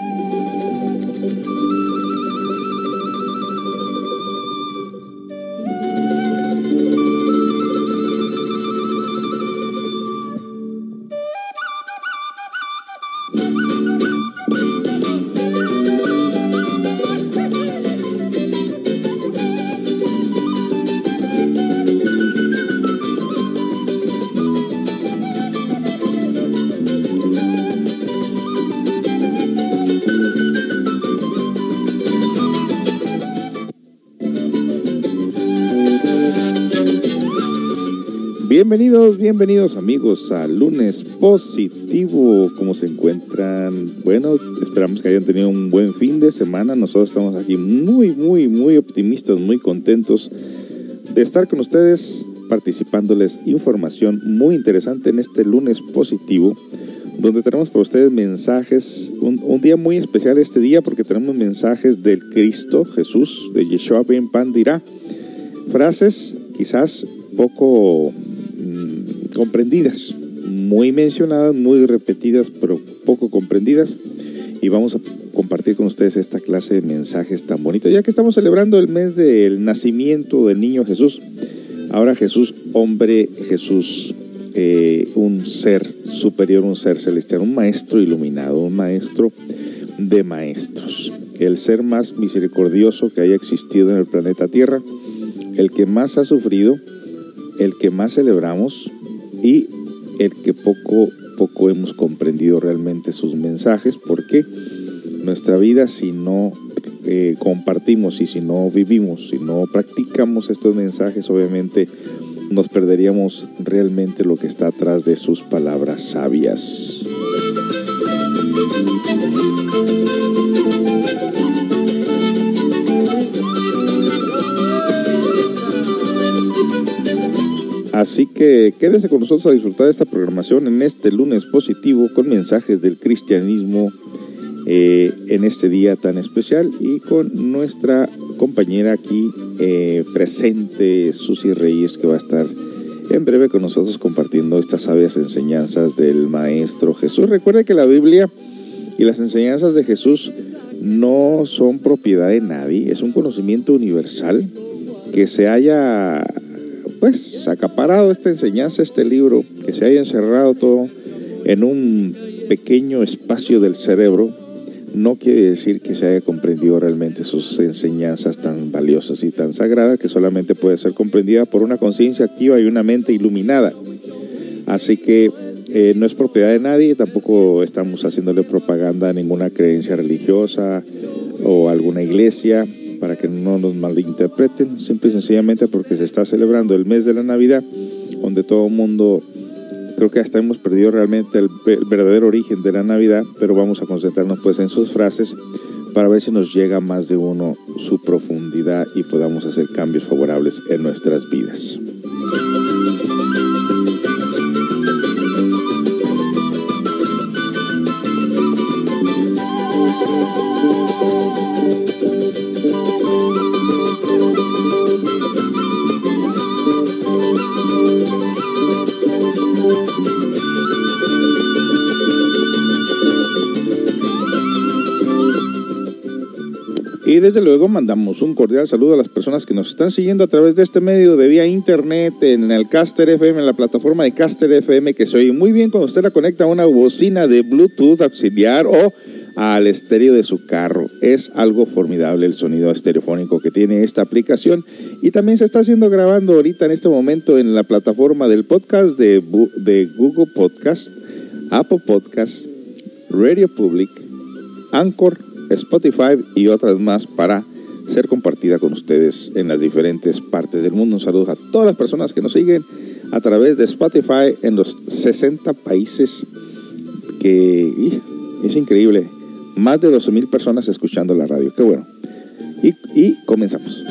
Música Bienvenidos, bienvenidos amigos a lunes positivo. ¿Cómo se encuentran? Bueno, esperamos que hayan tenido un buen fin de semana. Nosotros estamos aquí muy, muy, muy optimistas, muy contentos de estar con ustedes participándoles información muy interesante en este lunes positivo, donde tenemos para ustedes mensajes, un, día muy especial este día porque tenemos mensajes del Cristo Jesús, de Yeshua Ben Pandirá. Frases quizás poco comprendidas, muy mencionadas, muy repetidas, pero poco comprendidas. Y vamos a compartir con ustedes esta clase de mensajes tan bonitos, ya que estamos celebrando el mes del nacimiento del niño Jesús. Ahora Jesús, hombre Jesús, eh, un ser superior, un ser celestial, un maestro iluminado, un maestro de maestros, el ser más misericordioso que haya existido en el planeta Tierra, el que más ha sufrido, el que más celebramos, y el que poco, poco hemos comprendido realmente sus mensajes, porque nuestra vida si no eh, compartimos y si no vivimos, si no practicamos estos mensajes, obviamente nos perderíamos realmente lo que está atrás de sus palabras sabias. Así que quédese con nosotros a disfrutar de esta programación en este lunes positivo con mensajes del cristianismo eh, en este día tan especial y con nuestra compañera aquí eh, presente, Susi Reyes, que va a estar en breve con nosotros compartiendo estas sabias enseñanzas del Maestro Jesús. Recuerde que la Biblia y las enseñanzas de Jesús no son propiedad de nadie, es un conocimiento universal que se haya pues acaparado esta enseñanza, este libro, que se haya encerrado todo en un pequeño espacio del cerebro, no quiere decir que se haya comprendido realmente sus enseñanzas tan valiosas y tan sagradas que solamente puede ser comprendida por una conciencia activa y una mente iluminada. Así que eh, no es propiedad de nadie, tampoco estamos haciéndole propaganda a ninguna creencia religiosa o alguna iglesia para que no nos malinterpreten, simple y sencillamente porque se está celebrando el mes de la Navidad, donde todo el mundo, creo que hasta hemos perdido realmente el, verdadero origen de la Navidad, pero vamos a concentrarnos pues en sus frases para ver si nos llega más de uno su profundidad y podamos hacer cambios favorables en nuestras vidas. Desde luego mandamos un cordial saludo a las personas que nos están siguiendo a través de este medio de vía internet, en el Caster FM, en la plataforma de Caster FM, que se oye muy bien cuando usted la conecta a una bocina de Bluetooth auxiliar o al estéreo de su carro. Es algo formidable el sonido estereofónico que tiene esta aplicación y también se está haciendo grabando ahorita en este momento en la plataforma del podcast de, de Google Podcast, Apple Podcast, Radio Public, Anchor, Spotify y otras más para ser compartida con ustedes en las diferentes partes del mundo. Un saludo a todas las personas que nos siguen a través de Spotify en los 60 países que es increíble. Más de 12 mil personas escuchando la radio. Qué bueno. Y, y comenzamos.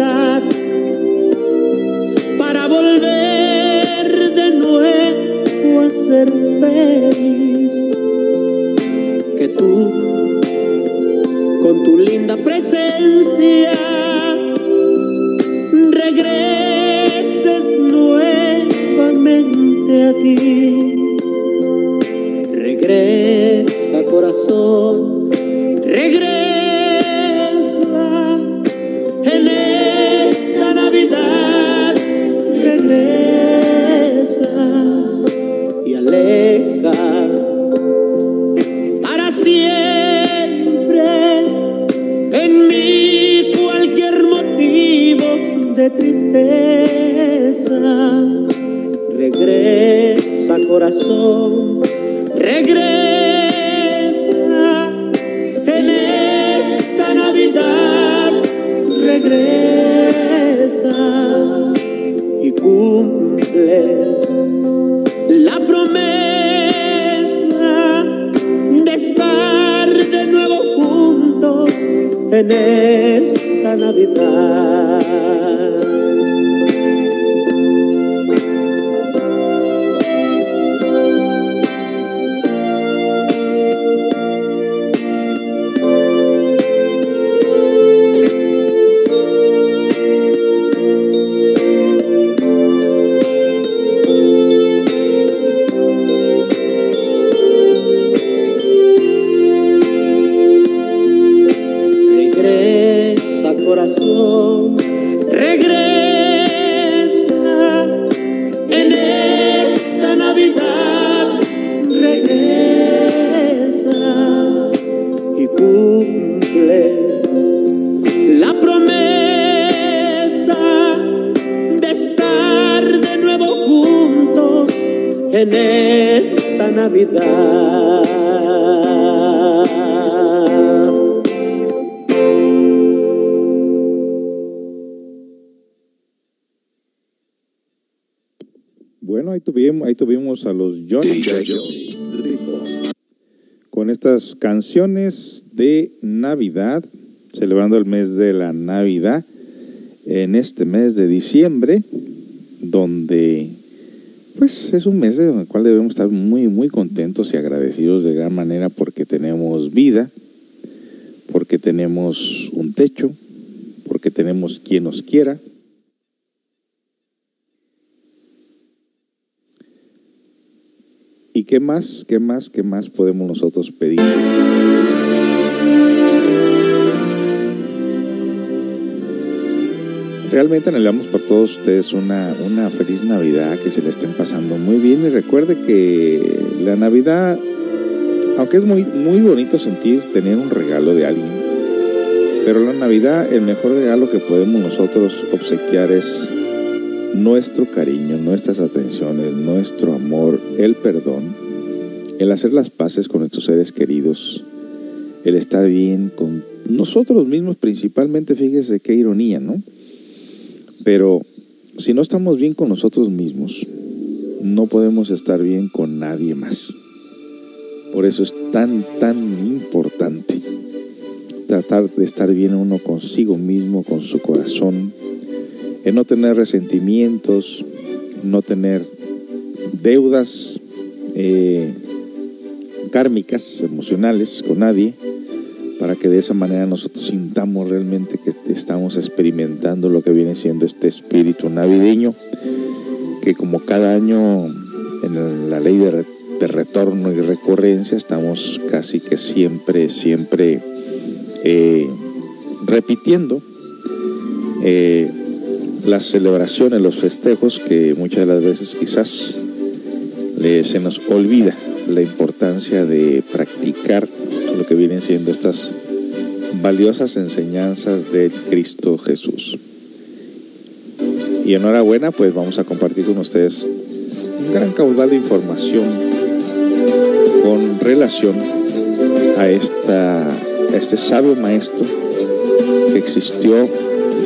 En corazón, regresa en esta Navidad, regresa y cumple la promesa de estar de nuevo juntos en esta Navidad. Tuvimos, a los Johnny con estas canciones de Navidad, celebrando el mes de la Navidad en este mes de diciembre, donde pues es un mes en el cual debemos estar muy muy contentos y agradecidos de gran manera porque tenemos vida, porque tenemos un techo, porque tenemos quien nos quiera. Qué más, qué más, qué más podemos nosotros pedir? Realmente anhelamos por todos ustedes una, una feliz Navidad, que se le estén pasando muy bien y recuerde que la Navidad, aunque es muy, muy bonito sentir tener un regalo de alguien, pero la Navidad el mejor regalo que podemos nosotros obsequiar es nuestro cariño, nuestras atenciones, nuestro amor, el perdón, el hacer las paces con nuestros seres queridos, el estar bien con nosotros mismos principalmente, fíjese qué ironía, ¿no? Pero si no estamos bien con nosotros mismos, no podemos estar bien con nadie más. Por eso es tan, tan importante tratar de estar bien uno consigo mismo, con su corazón, en no tener resentimientos, no tener deudas eh, kármicas, emocionales con nadie, para que de esa manera nosotros sintamos realmente que estamos experimentando lo que viene siendo este espíritu navideño, que como cada año en la ley de, re, de retorno y recurrencia estamos casi que siempre, siempre eh, repitiendo. Eh, las celebraciones, los festejos, que muchas de las veces quizás se nos olvida la importancia de practicar lo que vienen siendo estas valiosas enseñanzas de Cristo Jesús. Y enhorabuena, pues vamos a compartir con ustedes un gran caudal de información con relación a, esta, a este sabio maestro que existió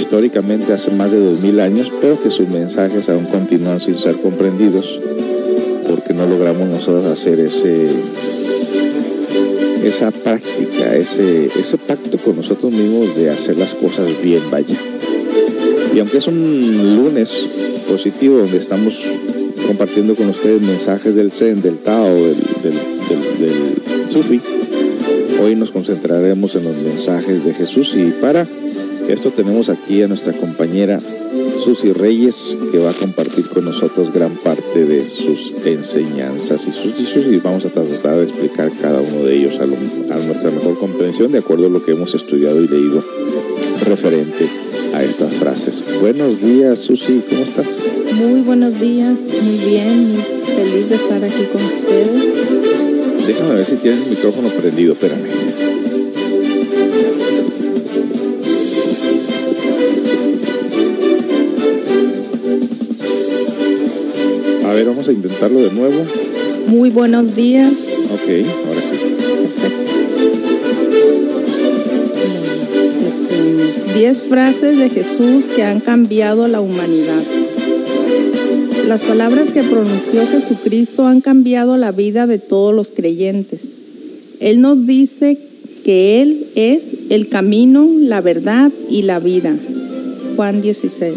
históricamente hace más de dos mil años, pero que sus mensajes aún continúan sin ser comprendidos porque no logramos nosotros hacer ese esa práctica, ese, ese pacto con nosotros mismos de hacer las cosas bien, vaya. Y aunque es un lunes positivo donde estamos compartiendo con ustedes mensajes del Zen, del Tao, del, Sufi, hoy nos concentraremos en los mensajes de Jesús y para esto tenemos aquí a nuestra compañera Susi Reyes, que va a compartir con nosotros gran parte de sus enseñanzas y sus dichos y vamos a tratar de explicar cada uno de ellos a, a nuestra mejor comprensión de acuerdo a lo que hemos estudiado y leído referente a estas frases. Buenos días, Susi, ¿cómo estás? Muy buenos días, muy bien, feliz de estar aquí con ustedes. Déjame ver si tienes el micrófono prendido, espérame. A ver, vamos a intentarlo de nuevo. Muy buenos días. Ok, ahora sí. Perfecto. Diez frases de Jesús que han cambiado la humanidad. Las palabras que pronunció Jesucristo han cambiado la vida de todos los creyentes. Él nos dice que Él es el camino, la verdad y la vida. Juan 16,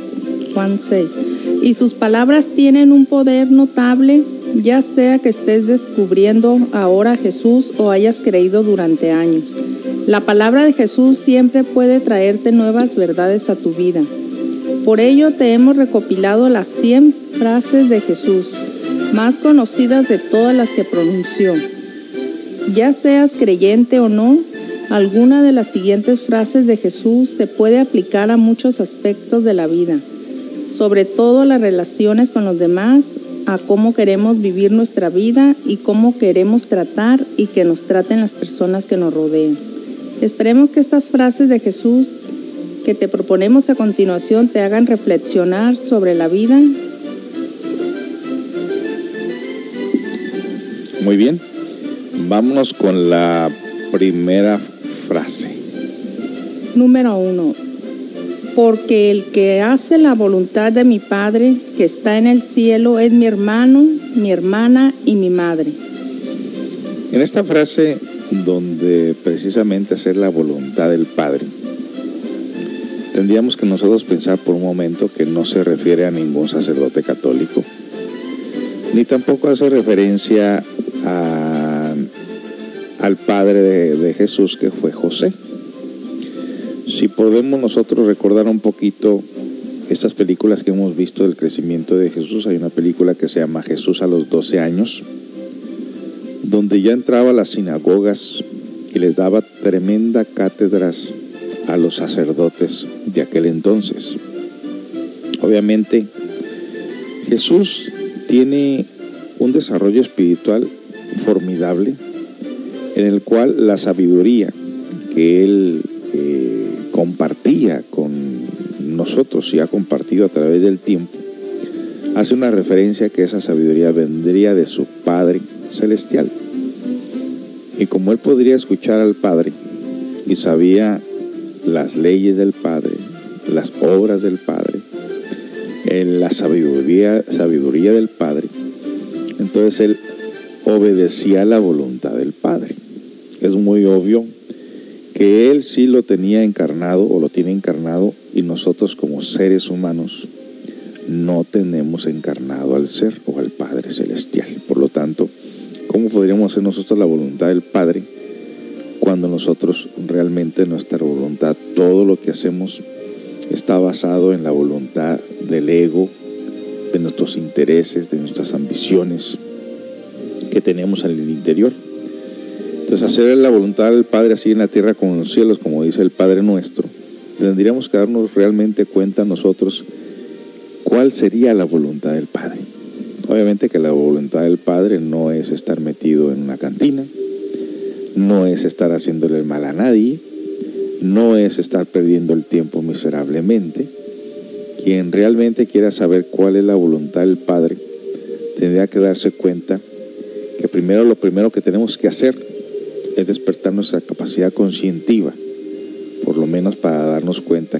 Juan 6 y sus palabras tienen un poder notable, ya sea que estés descubriendo ahora a Jesús o hayas creído durante años. La palabra de Jesús siempre puede traerte nuevas verdades a tu vida. Por ello te hemos recopilado las 100 frases de Jesús, más conocidas de todas las que pronunció. Ya seas creyente o no, alguna de las siguientes frases de Jesús se puede aplicar a muchos aspectos de la vida sobre todo las relaciones con los demás, a cómo queremos vivir nuestra vida y cómo queremos tratar y que nos traten las personas que nos rodean. Esperemos que estas frases de Jesús que te proponemos a continuación te hagan reflexionar sobre la vida. Muy bien, vámonos con la primera frase. Número uno, porque el que hace la voluntad de mi Padre que está en el cielo es mi hermano, mi hermana y mi madre. En esta frase donde precisamente hacer la voluntad del Padre, tendríamos que nosotros pensar por un momento que no se refiere a ningún sacerdote católico, ni tampoco hace referencia al Padre de Jesús que fue José si podemos nosotros recordar un poquito estas películas que hemos visto del crecimiento de Jesús, hay una película que se llama Jesús a los 12 años, donde ya entraba a las sinagogas y les daba tremenda cátedras a los sacerdotes de aquel entonces. Obviamente, Jesús tiene un desarrollo espiritual formidable en el cual la sabiduría que él compartía con nosotros y ha compartido a través del tiempo, hace una referencia que esa sabiduría vendría de su Padre Celestial. Y como él podría escuchar al Padre y sabía las leyes del Padre, las obras del Padre, en la sabiduría, sabiduría del Padre, entonces él obedecía la voluntad del Padre. Es muy obvio que Él sí lo tenía encarnado o lo tiene encarnado y nosotros como seres humanos no tenemos encarnado al ser o al Padre Celestial. Por lo tanto, ¿cómo podríamos hacer nosotros la voluntad del Padre cuando nosotros realmente nuestra voluntad, todo lo que hacemos está basado en la voluntad del ego, de nuestros intereses, de nuestras ambiciones que tenemos en el interior? Entonces, hacer la voluntad del Padre así en la tierra como en los cielos, como dice el Padre nuestro, tendríamos que darnos realmente cuenta nosotros cuál sería la voluntad del Padre. Obviamente que la voluntad del Padre no es estar metido en una cantina, no es estar haciéndole el mal a nadie, no es estar perdiendo el tiempo miserablemente. Quien realmente quiera saber cuál es la voluntad del Padre, tendría que darse cuenta que primero lo primero que tenemos que hacer es despertar nuestra capacidad conscientiva por lo menos para darnos cuenta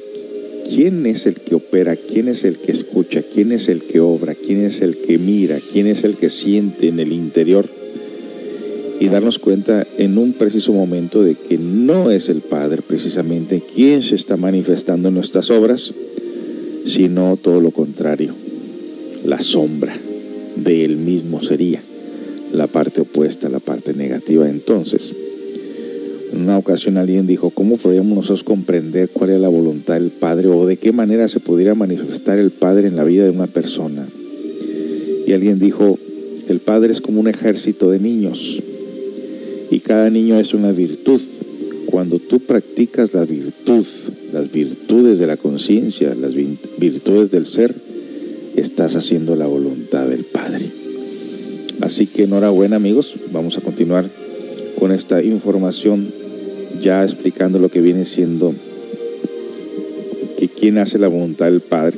quién es el que opera, quién es el que escucha, quién es el que obra, quién es el que mira, quién es el que siente en el interior y darnos cuenta en un preciso momento de que no es el Padre precisamente quien se está manifestando en nuestras obras, sino todo lo contrario, la sombra de él mismo sería la parte opuesta, la parte negativa. Entonces, en una ocasión alguien dijo, ¿cómo podríamos nosotros comprender cuál es la voluntad del Padre o de qué manera se pudiera manifestar el Padre en la vida de una persona? Y alguien dijo, el Padre es como un ejército de niños y cada niño es una virtud. Cuando tú practicas la virtud, las virtudes de la conciencia, las virtudes del ser, estás haciendo la voluntad del Padre. Así que enhorabuena amigos, vamos a continuar con esta información ya explicando lo que viene siendo que quién hace la voluntad del Padre.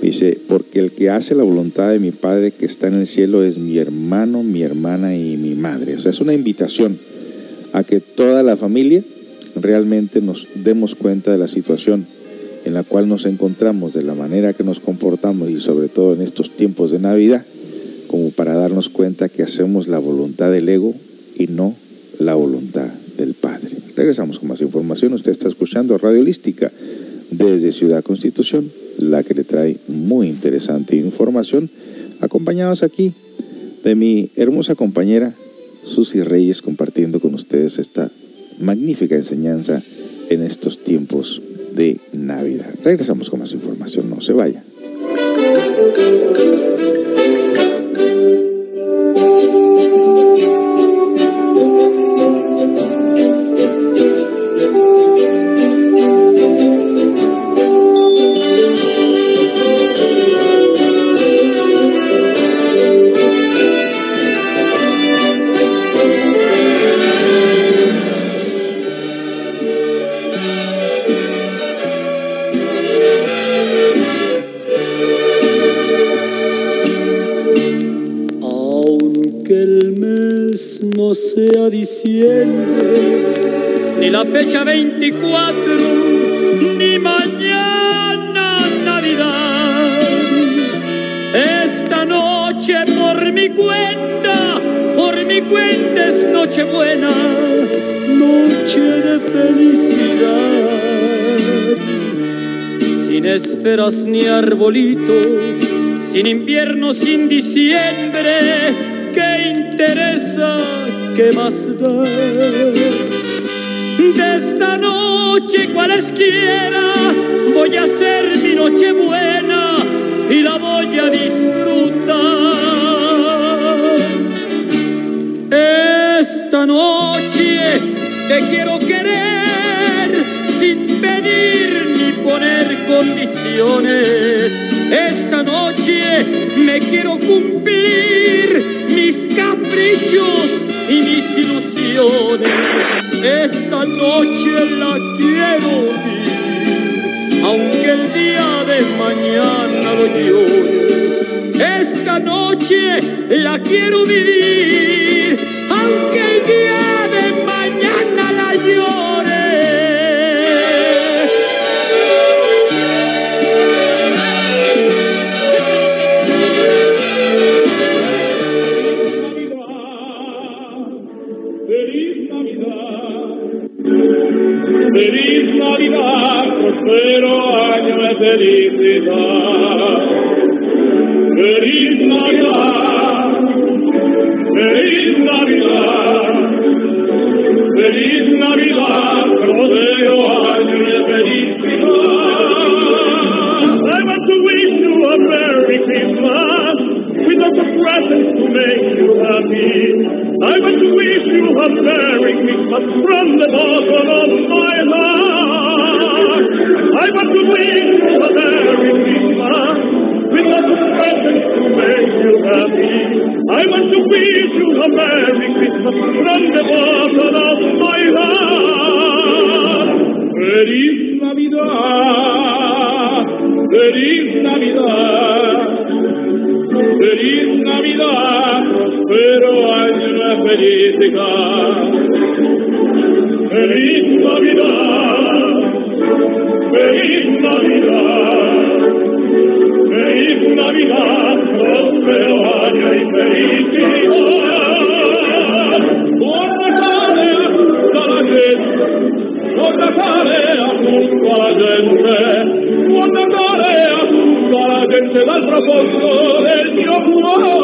Dice, porque el que hace la voluntad de mi Padre que está en el cielo es mi hermano, mi hermana y mi madre. O sea, es una invitación a que toda la familia realmente nos demos cuenta de la situación en la cual nos encontramos, de la manera que nos comportamos y sobre todo en estos tiempos de Navidad, como para darnos cuenta que hacemos la voluntad del ego y no la voluntad del Padre. Regresamos con más información. Usted está escuchando Radio Holística desde Ciudad Constitución, la que le trae muy interesante información, acompañados aquí de mi hermosa compañera Susy Reyes, compartiendo con ustedes esta magnífica enseñanza en estos tiempos de Navidad. Regresamos con más información, no se vaya. La fecha 24, ni mañana Navidad. Esta noche por mi cuenta, por mi cuenta es noche buena, noche de felicidad. Sin esferas ni arbolito, sin invierno, sin diciembre, ¿qué interesa? ¿Qué más da? De esta noche cualesquiera voy a hacer mi noche buena y la voy a disfrutar. Esta noche te quiero querer sin pedir ni poner condiciones. Esta noche me quiero cumplir mis caprichos y mis ilusiones. Esta noche la quiero vivir, aunque el día de mañana lo llore. Esta noche la quiero vivir, aunque el día make you happy. I want to wish you a Merry Christmas from the bottom of my heart. I want to wish you a Merry Christmas with lots of presents to make you happy. I want to wish you a Merry Christmas from the bottom of my heart. Feliz Navidad, Prospero felicidad. Feliz Navidad, feliz Navidad, feliz Navidad, próspero año y felicidad. Por Natale a la gente, por Natale junto a la gente, por Natale junto a la gente dal profondo del mio cuore.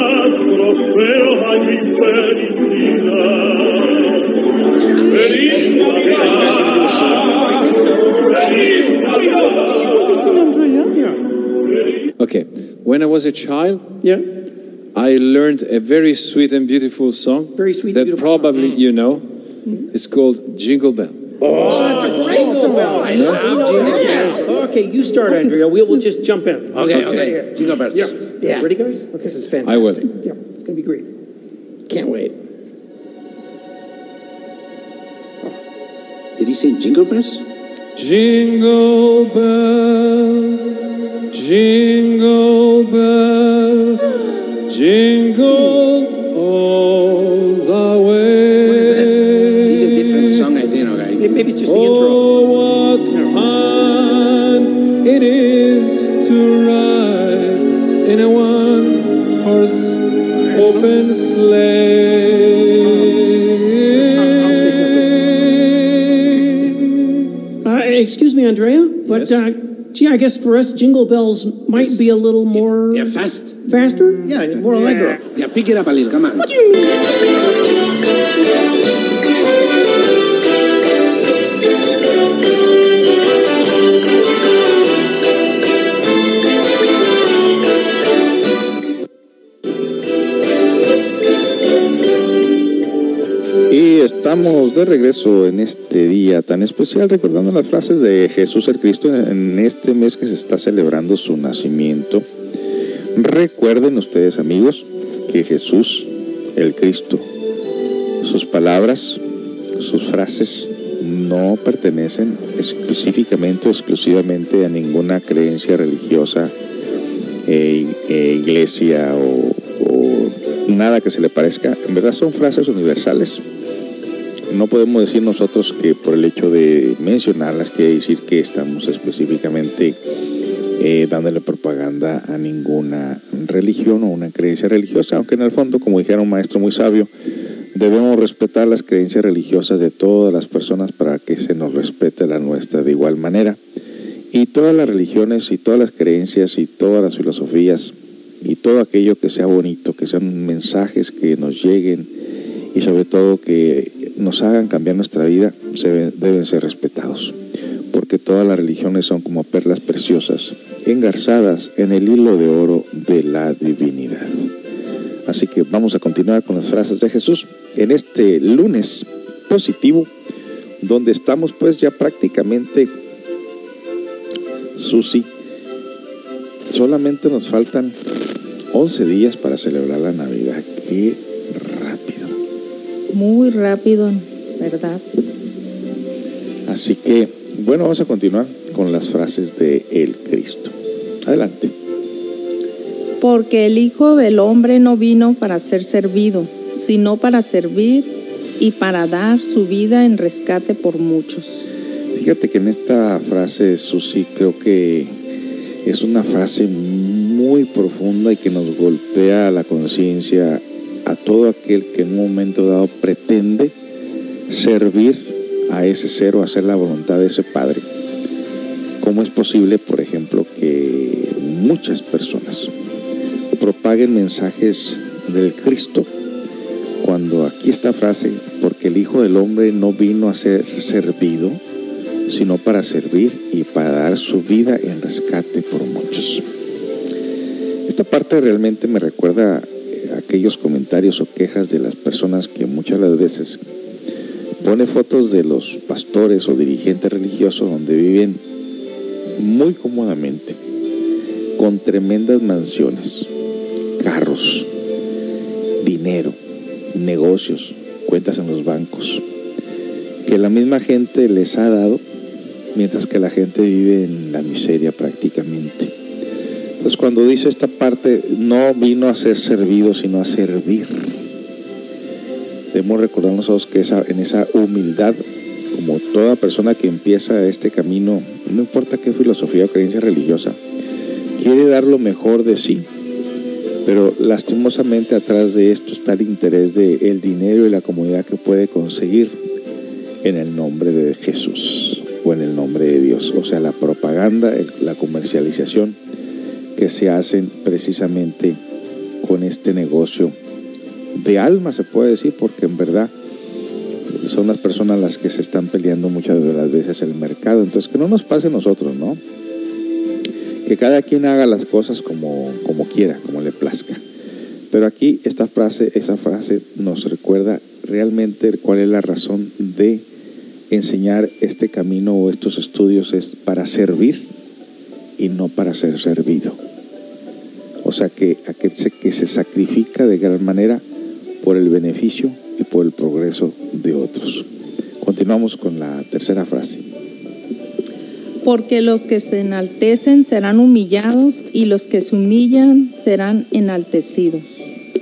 was a child, Yeah. I learned a very sweet and beautiful song Very sweet that beautiful Mm-hmm. probably you know. It's called Jingle Bell. Oh that's a great song okay, you start, Andrea. We'll, we'll just jump in. Okay, Yeah, okay. yeah. Jingle bells. Yeah. Yeah. Ready, guys? Okay. This is fantastic. I will. Yeah, it's going to be great. Can't wait. Did he say jingle bells? Jingle bells, jingle but Yes? uh, gee, I guess for us, Jingle Bells might be a little more Yeah, fast. faster. Yeah, more allegro. Yeah, pick it up a little, come on. Y estamos de regreso en este día tan especial recordando las frases de Jesús el Cristo en este mes que se está celebrando su nacimiento. Recuerden ustedes amigos que Jesús el Cristo, sus palabras, sus frases no pertenecen específicamente o exclusivamente a ninguna creencia religiosa, eh, eh, iglesia o, o nada que se le parezca. En verdad son frases universales. No podemos decir nosotros que por el hecho de mencionarlas quiere decir que estamos específicamente eh, dándole propaganda a ninguna religión o una creencia religiosa, aunque en el fondo, como dijera un maestro muy sabio, debemos respetar las creencias religiosas de todas las personas para que se nos respete la nuestra de igual manera. Y todas las religiones y todas las creencias y todas las filosofías y todo aquello que sea bonito, que sean mensajes que nos lleguen y sobre todo que nos hagan cambiar nuestra vida, deben ser respetados. Porque todas las religiones son como perlas preciosas, engarzadas en el hilo de oro de la divinidad. Así que vamos a continuar con las frases de Jesús en este lunes positivo, donde estamos pues ya prácticamente, Susi, solamente nos faltan 11 días para celebrar la Navidad. Qué. Muy rápido, ¿verdad? Así que, bueno, vamos a continuar con las frases de el Cristo. Adelante. Porque el Hijo del Hombre no vino para ser servido, sino para servir y para dar su vida en rescate por muchos. Fíjate que en esta frase, Susi, creo que es una frase muy profunda y que nos golpea la conciencia a todo aquel que en un momento dado pretende servir a ese ser o hacer la voluntad de ese Padre. ¿Cómo es posible, por ejemplo, que muchas personas propaguen mensajes del Cristo cuando aquí esta frase, porque el Hijo del Hombre no vino a ser servido, sino para servir y para dar su vida en rescate por muchos. Esta parte realmente me recuerda aquellos comentarios o quejas de las personas que muchas de veces pone fotos de los pastores o dirigentes religiosos donde viven muy cómodamente, con tremendas mansiones, carros, dinero, negocios, cuentas en los bancos, que la misma gente les ha dado, mientras que la gente vive en la miseria prácticamente. Entonces cuando dice esta parte, no vino a ser servido, sino a servir. Debemos recordar nosotros que en esa humildad, como toda persona que empieza este camino, no importa qué filosofía o creencia religiosa, quiere dar lo mejor de sí. Pero lastimosamente atrás de esto está el interés de el dinero y la comodidad que puede conseguir en el nombre de Jesús o en el nombre de Dios. O sea, la propaganda, la comercialización que se hacen precisamente con este negocio de alma, se puede decir, porque en verdad son las personas las que se están peleando muchas de las veces el mercado. Entonces, que no nos pase a nosotros, ¿no? Que cada quien haga las cosas como, como quiera, como le plazca. Pero aquí esta frase, esa frase nos recuerda realmente cuál es la razón de enseñar este camino o estos estudios es para servir y no para ser servido. O sea que aquel se- que se sacrifica de gran manera por el beneficio y por el progreso de otros. Continuamos con la tercera frase. Porque los que se enaltecen serán humillados y los que se humillan serán enaltecidos.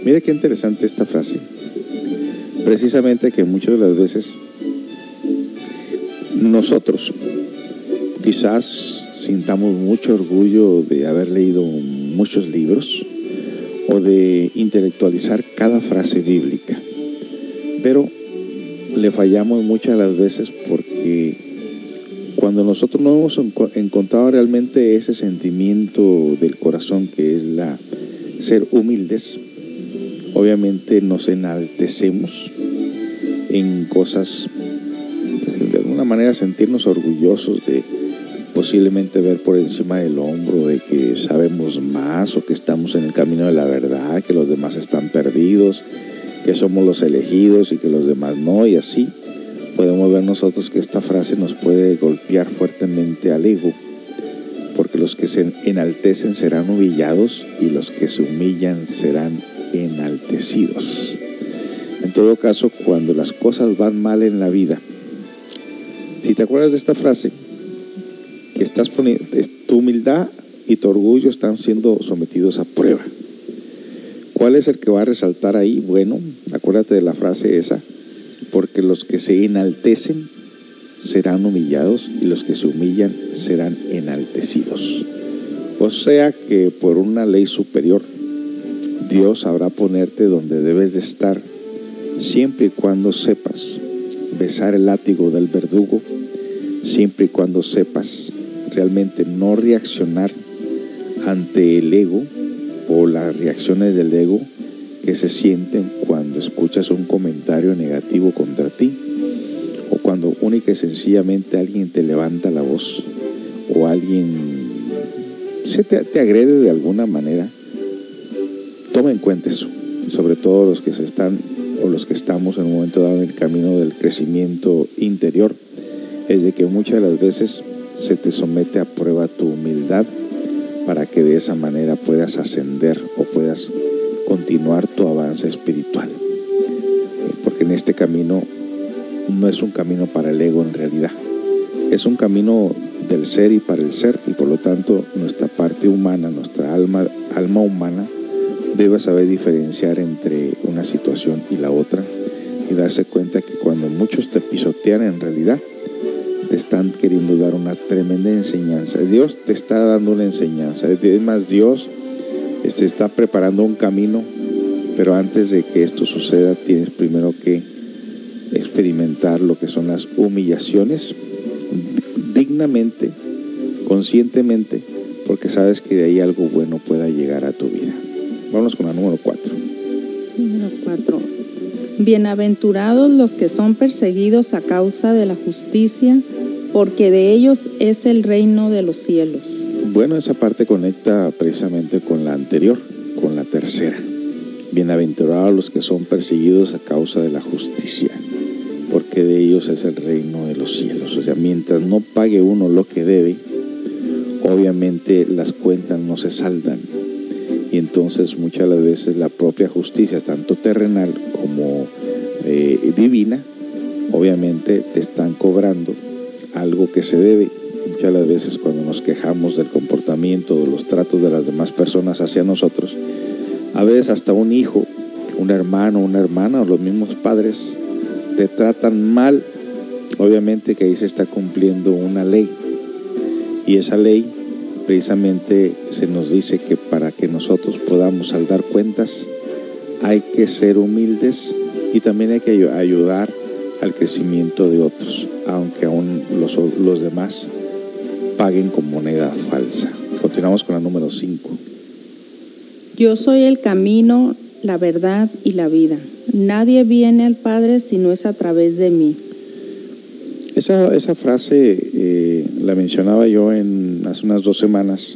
Mire qué interesante esta frase. Precisamente que muchas de las veces nosotros quizás sintamos mucho orgullo de haber leído muchos libros o de intelectualizar cada frase bíblica, pero le fallamos muchas de las veces porque cuando nosotros no hemos enco- encontrado realmente ese sentimiento del corazón que es la ser humildes, obviamente nos enaltecemos en cosas, pues, de alguna manera sentirnos orgullosos de posiblemente ver por encima del hombro de que sabemos más o que estamos en el camino de la verdad, que los demás están perdidos, que somos los elegidos y que los demás no, y así podemos ver nosotros que esta frase nos puede golpear fuertemente al ego, porque los que se enaltecen serán humillados y los que se humillan serán enaltecidos. En todo caso, cuando las cosas van mal en la vida, si te acuerdas de esta frase, estás poniendo, tu humildad y tu orgullo están siendo sometidos a prueba. ¿Cuál es el que va a resaltar ahí? Bueno, acuérdate de la frase esa, porque los que se enaltecen serán humillados y los que se humillan serán enaltecidos. O sea que por una ley superior, Dios sabrá ponerte donde debes de estar, siempre y cuando sepas besar el látigo del verdugo, siempre y cuando sepas realmente no reaccionar ante el ego o las reacciones del ego que se sienten cuando escuchas un comentario negativo contra ti o cuando única y sencillamente alguien te levanta la voz o alguien se te, te agrede de alguna manera, toma en cuenta eso, sobre todo los que se están o los que estamos en un momento dado en el camino del crecimiento interior, es de que muchas de las veces se te somete a prueba tu humildad para que de esa manera puedas ascender o puedas continuar tu avance espiritual. Eh, Porque en este camino no es un camino para el ego en realidad, es un camino del ser y para el ser y por lo tanto nuestra parte humana, nuestra alma, alma humana debe saber diferenciar entre una situación y la otra y darse cuenta que cuando muchos te pisotean en realidad te están queriendo dar una tremenda enseñanza. Dios te está dando una enseñanza. Es más, Dios te está preparando un camino, pero antes de que esto suceda tienes primero que experimentar lo que son las humillaciones dignamente, conscientemente, porque sabes que de ahí algo bueno pueda llegar a tu vida. Vamos con la número 4. Número 4. Bienaventurados los que son perseguidos a causa de la justicia, porque de ellos es el reino de los cielos. Bueno, esa parte conecta precisamente con la anterior, con la tercera. Bienaventurados los que son perseguidos a causa de la justicia, porque de ellos es el reino de los cielos. O sea, mientras no pague uno lo que debe, obviamente las cuentas no se saldan. Y entonces muchas las veces la propia justicia, tanto terrenal como eh, divina, obviamente te están cobrando algo que se debe. Muchas de las veces cuando nos quejamos del comportamiento o los tratos de las demás personas hacia nosotros, a veces hasta un hijo, un hermano, una hermana o los mismos padres te tratan mal, obviamente que ahí se está cumpliendo una ley. Y esa ley precisamente se nos dice que para que nosotros podamos saldar cuentas hay que ser humildes y también hay que ayudar al crecimiento de otros, aunque aún los, los demás paguen con moneda falsa. Continuamos con la número 5. Yo soy el camino, la verdad y la vida. Nadie viene al Padre si no es a través de mí. Esa, esa frase eh, la mencionaba yo en hace unas dos semanas,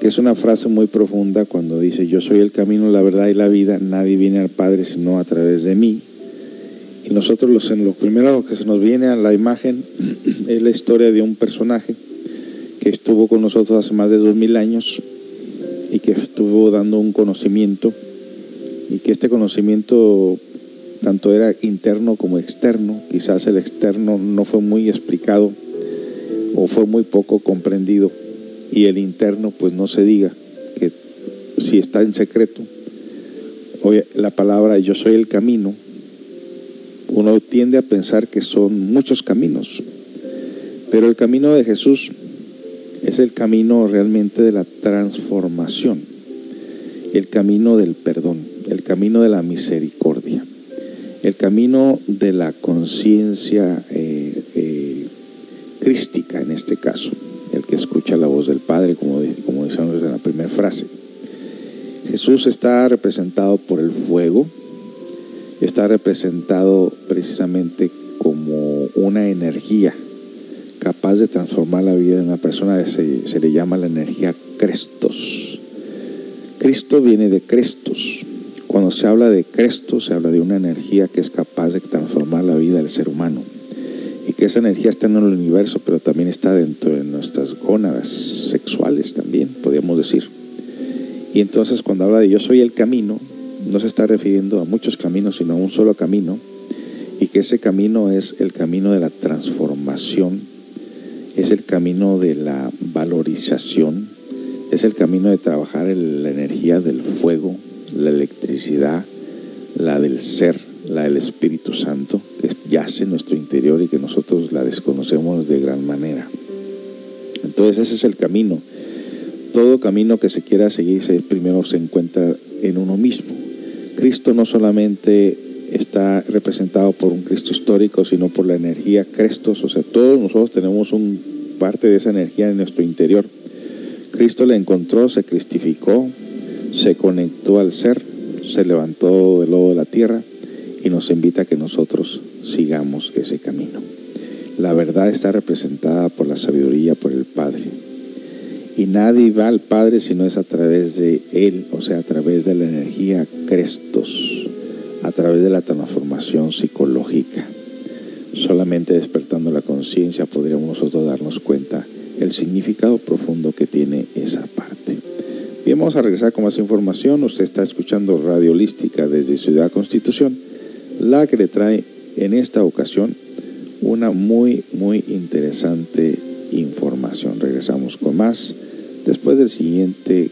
que es una frase muy profunda cuando dice, yo soy el camino, la verdad y la vida, nadie viene al Padre sino a través de mí. Y nosotros los, en lo primero que se nos viene a la imagen es la historia de un personaje que estuvo con nosotros hace más de dos mil años y que estuvo dando un conocimiento y que este conocimiento tanto era interno como externo, quizás el externo no fue muy explicado o fue muy poco comprendido y el interno pues no se diga que si está en secreto, oye, la palabra yo soy el camino, uno tiende a pensar que son muchos caminos, pero el camino de Jesús es el camino realmente de la transformación, el camino del perdón, el camino de la misericordia, el camino de la conciencia eh, eh, crística en este caso, el que escucha la voz del Padre, como, como decíamos en la primera frase. Jesús está representado por el fuego, está representado precisamente como una energía capaz de transformar la vida de una persona, se, le llama la energía Crestos. Cristo viene de Crestos. Cuando se habla de Crestos, se habla de una energía que es capaz de transformar la vida del ser humano. Y que esa energía está en el universo, pero también está dentro de nuestras gónadas sexuales también, podríamos decir. Y entonces cuando habla de yo soy el camino, no se está refiriendo a muchos caminos, sino a un solo camino, y que ese camino es el camino de la transformación, es el camino de la valorización, es el camino de trabajar la energía del fuego, la electricidad, la del ser, la del Espíritu Santo, que yace en nuestro interior y que nosotros la desconocemos de gran manera. Entonces ese es el camino. Todo camino que se quiera seguir primero se encuentra en uno mismo. Cristo no solamente está representado por un Cristo histórico, sino por la energía Crestos, o sea, todos nosotros tenemos un parte de esa energía en nuestro interior. Cristo la encontró, se cristificó, se conectó al ser, se levantó del lodo de la tierra y nos invita a que nosotros sigamos ese camino. La verdad está representada por la sabiduría, por el Padre. Y nadie va al Padre si no es a través de Él, o sea, a través de la energía Crestos, a través de la transformación psicológica. Solamente despertando la conciencia podríamos nosotros darnos cuenta el significado profundo que tiene esa parte. Bien, vamos a regresar con más información. Usted está escuchando Radio Holística desde Ciudad Constitución, la que le trae en esta ocasión una muy, muy interesante información. Regresamos con más del siguiente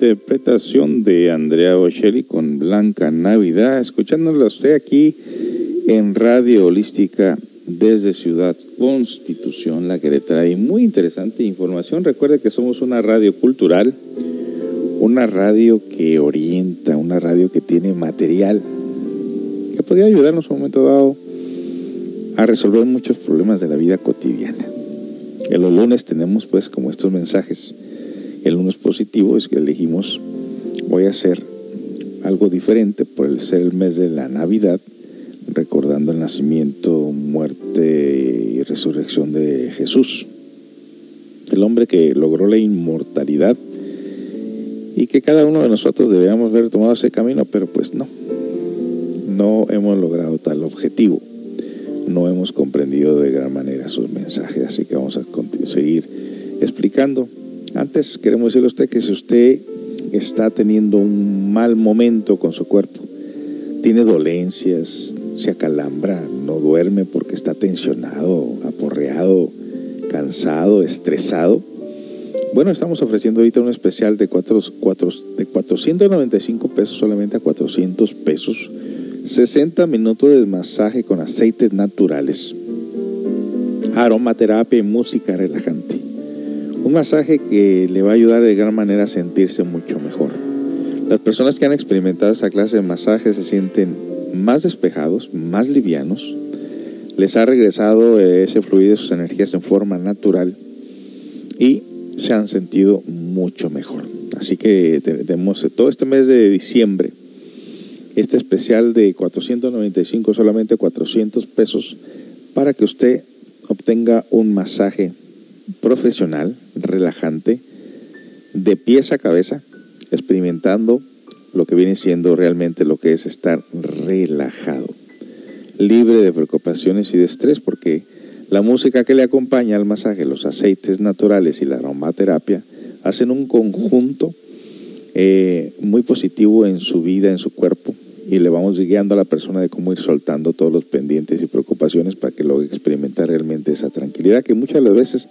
interpretación de Andrea Bocelli con Blanca Navidad. Escuchándola usted aquí en Radio Holística desde Ciudad Constitución, la que le trae muy interesante información. Recuerde que somos una radio cultural, una radio que orienta, una radio que tiene material que podría ayudarnos en un momento dado a resolver muchos problemas de la vida cotidiana. En los lunes tenemos pues como estos mensajes. Es que elegimos, voy a hacer algo diferente por el ser el mes de la Navidad, recordando el nacimiento, muerte y resurrección de Jesús. El hombre que logró la inmortalidad y que cada uno de nosotros deberíamos haber tomado ese camino, pero pues no, no hemos logrado tal objetivo, no hemos comprendido de gran manera sus mensajes, así que vamos a seguir explicando. Queremos decirle a usted que si usted está teniendo un mal momento con su cuerpo, tiene dolencias, se acalambra, no duerme porque está tensionado, aporreado, cansado, estresado, bueno, estamos ofreciendo ahorita un especial de, cuatro, cuatro- de 495 pesos solamente a 400 pesos. 60 minutos de masaje con aceites naturales, aromaterapia y música relajante. Un masaje que le va a ayudar de gran manera a sentirse mucho mejor. Las personas que han experimentado esta clase de masaje se sienten más despejados, más livianos. Les ha regresado eh, ese fluido, sus energías en forma natural y se han sentido mucho mejor. Así que te- tenemos todo este mes de diciembre, este especial de 495, solamente 400 pesos, para que usted obtenga un masaje profesional, relajante, de pies a cabeza, experimentando lo que viene siendo realmente lo que es estar relajado, libre de preocupaciones y de estrés, porque la música que le acompaña al masaje, los aceites naturales y la aromaterapia, hacen un conjunto eh, muy positivo en su vida, en su cuerpo, y le vamos guiando a la persona de cómo ir soltando todos los pendientes y preocupaciones para que logre experimentar realmente esa tranquilidad que muchas de las veces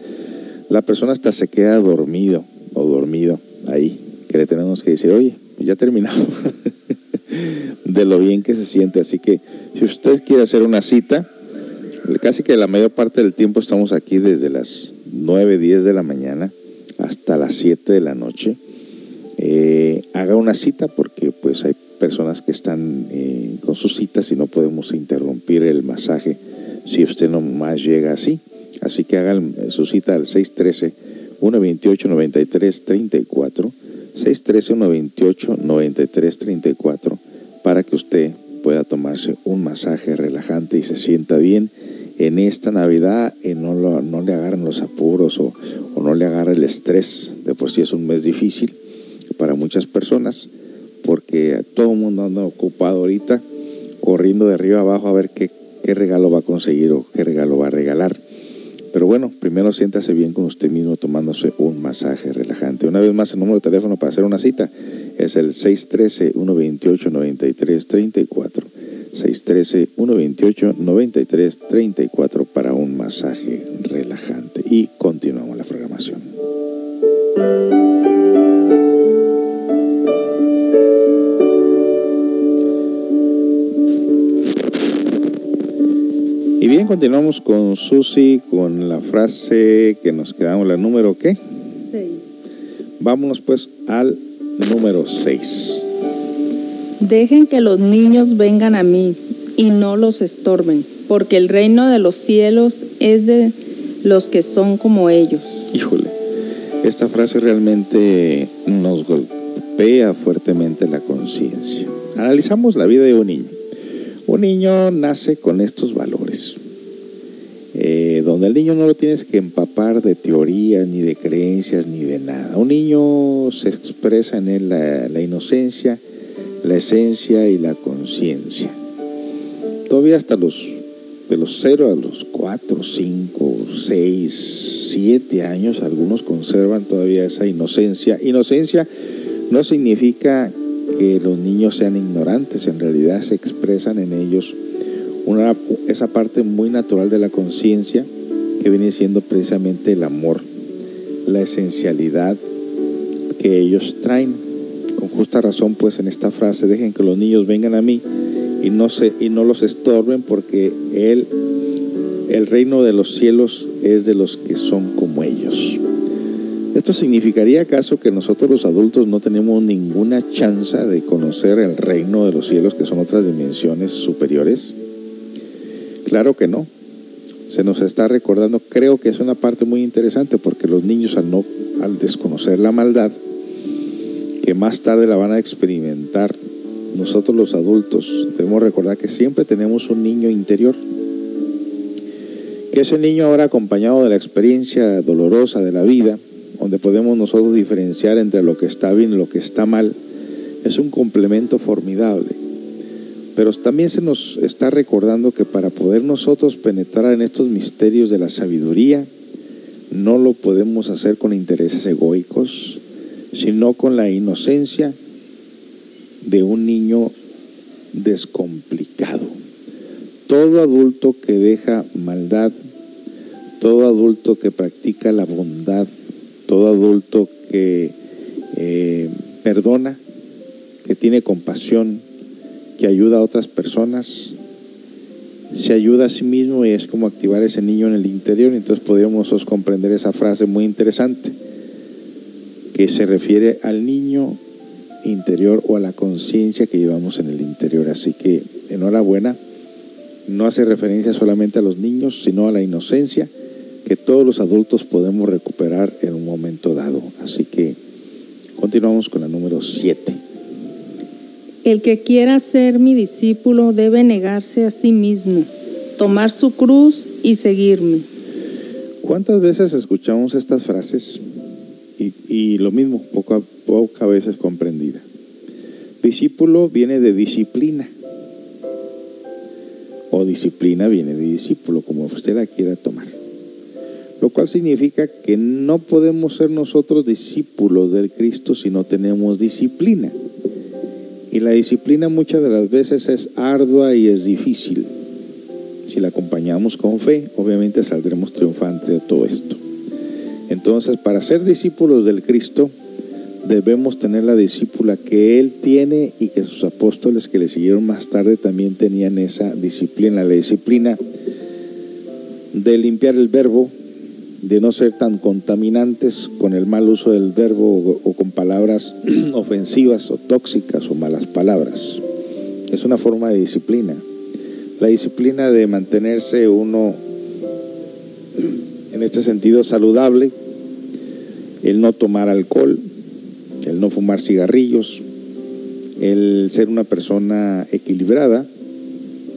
la persona hasta se queda dormido o dormido ahí, que le tenemos que decir, oye, ya terminamos, de lo bien que se siente. Así que si usted quiere hacer una cita, casi que la mayor parte del tiempo estamos aquí desde las 9, 10 de la mañana hasta las 7 de la noche. Eh, haga una cita porque pues hay personas que están eh, con sus citas y no podemos interrumpir el masaje si usted no más llega así. Así que haga su cita al 613-128-93-34, 613-128-93-34 para que usted pueda tomarse un masaje relajante y se sienta bien en esta Navidad y no, lo- no le agarren los apuros o, o no le agarre el estrés. De por sí es un mes difícil para muchas personas porque todo el mundo anda ocupado ahorita corriendo de arriba abajo a ver qué, qué regalo va a conseguir o qué regalo va a regalar. Pero bueno, primero siéntase bien con usted mismo tomándose un masaje relajante. Una vez más, el número de teléfono para hacer una cita es el 613-128-93-34. 613-128-93-34 para un masaje relajante. Y continuamos la programación. Y bien, continuamos con Susi con la frase que nos quedamos, la número qué? Seis. Vámonos pues al número 6. Dejen que los niños vengan a mí y no los estorben, porque el reino de los cielos es de los que son como ellos. Híjole, esta frase realmente nos golpea fuertemente la conciencia. Analizamos la vida de un niño. Un niño nace con estos valores, eh, donde el niño no lo tienes que empapar de teorías, ni de creencias, ni de nada. Un niño se expresa en él la, la inocencia, la esencia y la conciencia. Todavía hasta los de los 0 a los 4, 5, 6, 7 años, algunos conservan todavía esa inocencia. Inocencia no significa que los niños sean ignorantes, en realidad se expresan en ellos una, esa parte muy natural de la conciencia que viene siendo precisamente el amor, la esencialidad que ellos traen. Con justa razón, pues en esta frase, dejen que los niños vengan a mí y no, se, y no los estorben porque él, el reino de los cielos es de los que son. ¿Esto significaría acaso que nosotros los adultos no tenemos ninguna chance de conocer el reino de los cielos, que son otras dimensiones superiores? Claro que no. Se nos está recordando, creo que es una parte muy interesante, porque los niños al, no, al desconocer la maldad, que más tarde la van a experimentar, nosotros los adultos debemos recordar que siempre tenemos un niño interior, que ese niño ahora acompañado de la experiencia dolorosa de la vida, donde podemos nosotros diferenciar entre lo que está bien y lo que está mal, es un complemento formidable. Pero también se nos está recordando que para poder nosotros penetrar en estos misterios de la sabiduría, no lo podemos hacer con intereses egoicos, sino con la inocencia de un niño descomplicado. Todo adulto que deja maldad, todo adulto que practica la bondad, todo adulto que eh, perdona, que tiene compasión, que ayuda a otras personas, se ayuda a sí mismo y es como activar ese niño en el interior. Entonces podríamos comprender esa frase muy interesante que se refiere al niño interior o a la conciencia que llevamos en el interior. Así que enhorabuena, no hace referencia solamente a los niños, sino a la inocencia que todos los adultos podemos recuperar en un momento dado. Así que continuamos con la número 7. El que quiera ser mi discípulo debe negarse a sí mismo, tomar su cruz y seguirme. ¿Cuántas veces escuchamos estas frases? Y, y lo mismo, poca, poca veces comprendida. Discípulo viene de disciplina. O disciplina viene de discípulo, como usted la quiera tomar. Lo cual significa que no podemos ser nosotros discípulos del Cristo si no tenemos disciplina. Y la disciplina muchas de las veces es ardua y es difícil. Si la acompañamos con fe, obviamente saldremos triunfantes de todo esto. Entonces, para ser discípulos del Cristo, debemos tener la discípula que Él tiene y que sus apóstoles que le siguieron más tarde también tenían esa disciplina, la disciplina de limpiar el verbo, de no ser tan contaminantes con el mal uso del verbo o, con palabras ofensivas o tóxicas o malas palabras. Es una forma de disciplina. La disciplina de mantenerse uno en este sentido saludable, el no tomar alcohol, el no fumar cigarrillos, el ser una persona equilibrada,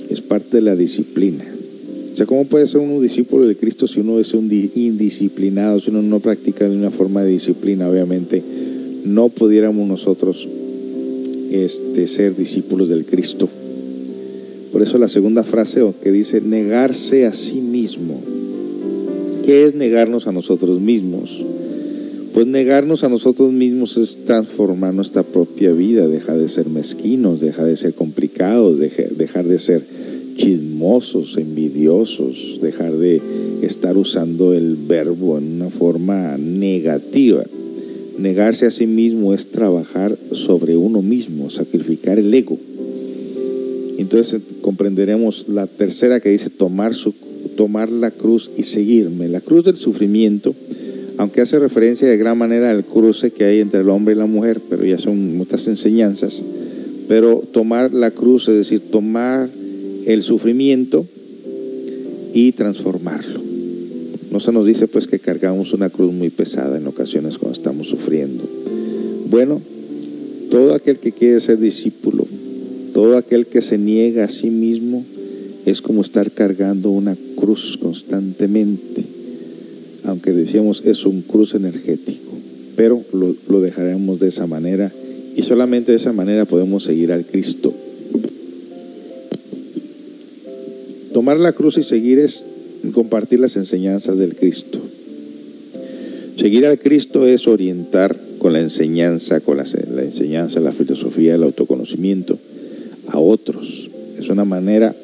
es parte de la disciplina. O sea, ¿cómo puede ser uno discípulo de Cristo si uno es un di- indisciplinado, si uno no practica de una forma de disciplina? Obviamente, no pudiéramos nosotros este, ser discípulos del Cristo. Por eso la segunda frase que dice negarse a sí mismo. ¿Qué es negarnos a nosotros mismos? Pues negarnos a nosotros mismos es transformar nuestra propia vida, dejar de ser mezquinos, dejar de ser complicados, dejar de ser chismosos, envidiosos, dejar de estar usando el verbo en una forma negativa. Negarse a sí mismo es trabajar sobre uno mismo, sacrificar el ego. Entonces comprenderemos la tercera que dice tomar, tomar la cruz y seguirme. La cruz del sufrimiento, aunque hace referencia de gran manera al cruce que hay entre el hombre y la mujer, pero ya son muchas enseñanzas, pero tomar la cruz, es decir, tomar el sufrimiento y transformarlo. No se nos dice pues que cargamos una cruz muy pesada en ocasiones cuando estamos sufriendo. Bueno, todo aquel que quiere ser discípulo, todo aquel que se niega a sí mismo, es como estar cargando una cruz constantemente. Aunque decíamos es un cruz energético, pero lo, lo dejaremos de esa manera y solamente de esa manera podemos seguir al Cristo. Tomar la cruz y seguir es compartir las enseñanzas del Cristo. Seguir al Cristo es orientar con la enseñanza, con la, enseñanza, la filosofía, el autoconocimiento a otros. Es una manera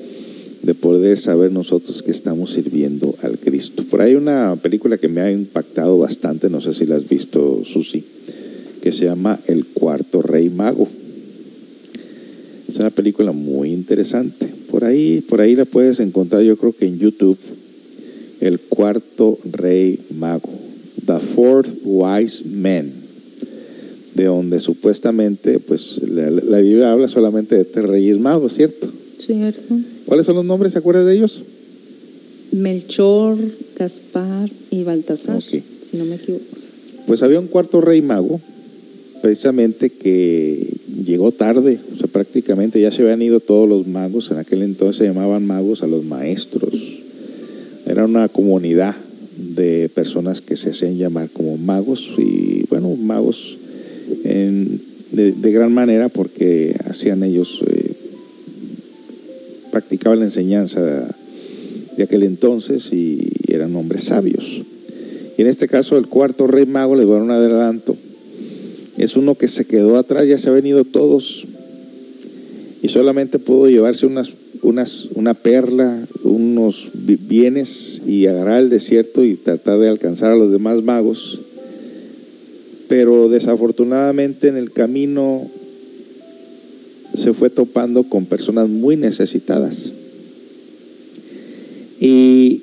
de poder saber nosotros que estamos sirviendo al Cristo. Por ahí hay una película que me ha impactado bastante, no sé si la has visto, Susi, que se llama El Cuarto Rey Mago. Es una película muy interesante. Por ahí, por ahí la puedes encontrar, yo creo que en YouTube, El Cuarto Rey Mago, The Fourth Wise Man, de donde supuestamente, pues la, la Biblia habla solamente de tres reyes magos, ¿cierto? Cierto. ¿Cuáles son los nombres? ¿Se acuerdas de ellos? Melchor, Gaspar y Baltasar, si no me equivoco. Pues había un cuarto rey mago, precisamente que llegó tarde, o sea, prácticamente ya se habían ido todos los magos, en aquel entonces se llamaban magos a los maestros. Era una comunidad de personas que se hacían llamar como magos y bueno, magos de, gran manera porque hacían ellos, eh, practicaban la enseñanza de aquel entonces y eran hombres sabios. Y en este caso el cuarto rey mago, les voy un adelanto, es uno que se quedó atrás, ya se han venido todos y solamente pudo llevarse unas, unas, una perla, unos bi- bienes y agarrar el desierto y tratar de alcanzar a los demás magos. Pero desafortunadamente en el camino se fue topando con personas muy necesitadas. Y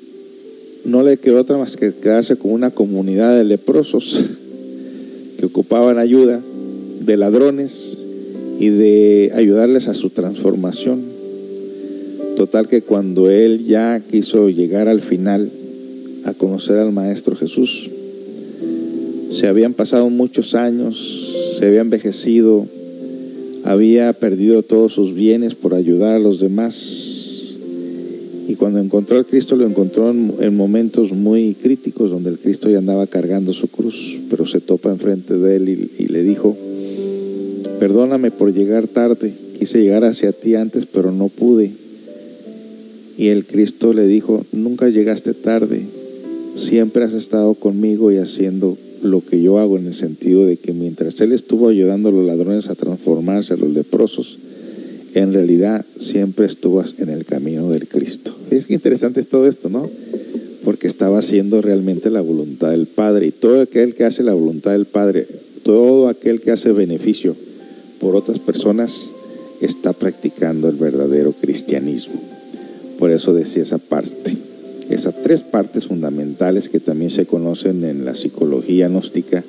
no le quedó otra más que quedarse con una comunidad de leprosos que ocupaban ayuda, de ladrones y de ayudarles a su transformación. Total que cuando él ya quiso llegar al final, a conocer al Maestro Jesús. Se habían pasado muchos años, se había envejecido, había perdido todos sus bienes por ayudar a los demás. Y cuando encontró al Cristo lo encontró en, en momentos muy críticos donde el Cristo ya andaba cargando su cruz, pero se topa enfrente de él y, y le dijo, perdóname por llegar tarde, quise llegar hacia ti antes, pero no pude. Y el Cristo le dijo, nunca llegaste tarde, siempre has estado conmigo y haciendo lo que yo hago en el sentido de que mientras Él estuvo ayudando a los ladrones a transformarse, a los leprosos, en realidad siempre estuvo en el camino del Cristo. Es interesante es todo esto, ¿no? Porque estaba haciendo realmente la voluntad del Padre y todo aquel que hace la voluntad del Padre, todo aquel que hace beneficio por otras personas, está practicando el verdadero cristianismo. Por eso decía esa parte, esas tres partes fundamentales que también se conocen en la psicología gnóstica,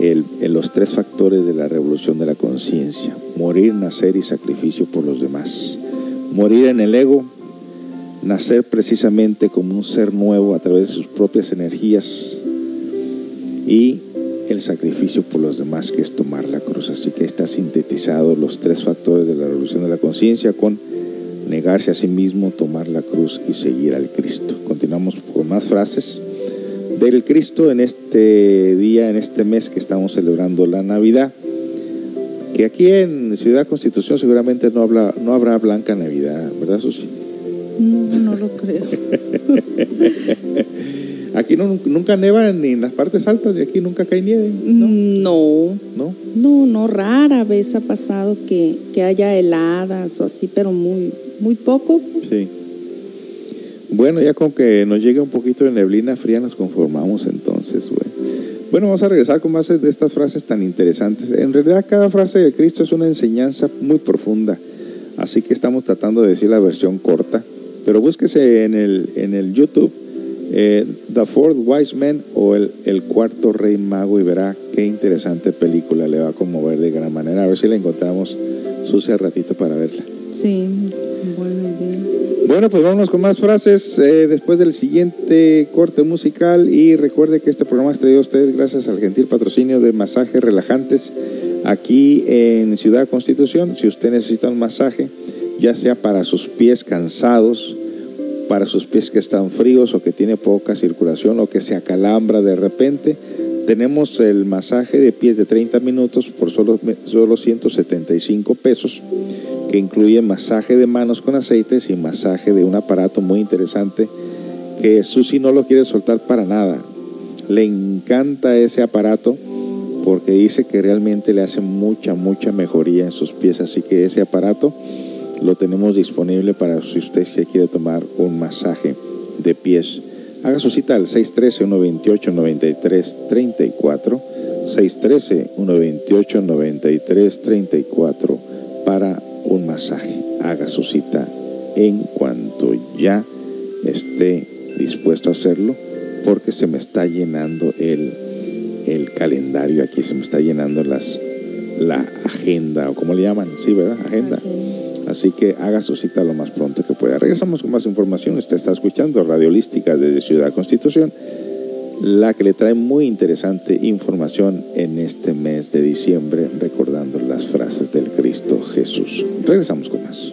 el, en los tres factores de la revolución de la conciencia, morir, nacer y sacrificio por los demás. Morir en el ego, nacer precisamente como un ser nuevo a través de sus propias energías y el sacrificio por los demás, que es tomar la cruz. Así que está sintetizado los tres factores de la revolución de la conciencia con negarse a sí mismo, tomar la cruz y seguir al Cristo. Continuamos con más frases del Cristo en este día, en este mes que estamos celebrando la Navidad. Que aquí en Ciudad Constitución seguramente no, habla, no habrá blanca Navidad, ¿verdad, Susi? No, no lo creo. aquí no, nunca neva ni en las partes altas de aquí nunca cae nieve. No, no, ¿No? no, no, rara vez ha pasado que, que haya heladas o así, pero muy, muy poco. Sí. Bueno, ya con que nos llegue un poquito de neblina fría nos conformamos entonces. Bueno, vamos a regresar con más de estas frases tan interesantes. En realidad cada frase de Cristo es una enseñanza muy profunda, así que estamos tratando de decir la versión corta, pero búsquese en el, en el YouTube eh, The Fourth Wise Man o el, el Cuarto Rey Mago y verá qué interesante película le va a conmover de gran manera. A ver si la encontramos sucia ratito para verla. Sí. Bueno, pues vámonos con más frases eh, después del siguiente corte musical y recuerde que este programa es traído a ustedes gracias al gentil patrocinio de masajes relajantes aquí en Ciudad Constitución. Si usted necesita un masaje, ya sea para sus pies cansados, para sus pies que están fríos o que tiene poca circulación o que se acalambra de repente, tenemos el masaje de pies de 30 minutos por solo, solo 175 pesos que incluye masaje de manos con aceites y masaje de un aparato muy interesante que Susi no lo quiere soltar para nada. Le encanta ese aparato porque dice que realmente le hace mucha, mucha mejoría en sus pies. Así que ese aparato lo tenemos disponible para si usted quiere tomar un masaje de pies. Haga su cita al 613-128-93-34. 613-128-93-34 para un masaje. Haga su cita en cuanto ya esté dispuesto a hacerlo, porque se me está llenando el, el calendario aquí, se me está llenando las, la agenda, o como le llaman, sí, ¿verdad? Agenda. Así que haga su cita lo más pronto que pueda. Regresamos con más información. Usted está escuchando Radiolística desde Ciudad Constitución, la que le trae muy interesante información en este mes de diciembre, recordando las frases del Cristo Jesús. Regresamos con más.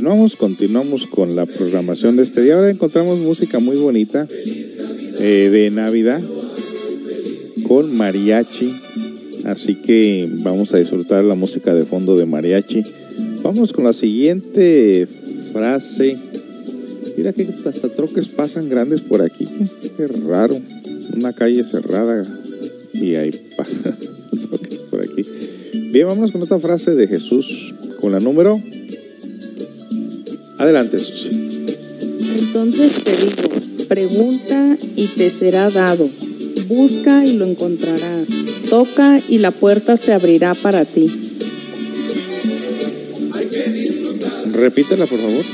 Continuamos, continuamos con la programación de este día. Ahora encontramos música muy bonita eh, de Navidad con mariachi. Así que vamos a disfrutar la música de fondo de mariachi. Vamos con la siguiente frase. Mira que hasta troques pasan grandes por aquí. Qué raro. Una calle cerrada y hay por aquí. Bien, vamos con otra frase de Jesús. Con la número. Adelante, Susi. Entonces te digo, pregunta y te será dado. Busca y lo encontrarás. Toca y la puerta se abrirá para ti. Repítela, por favor.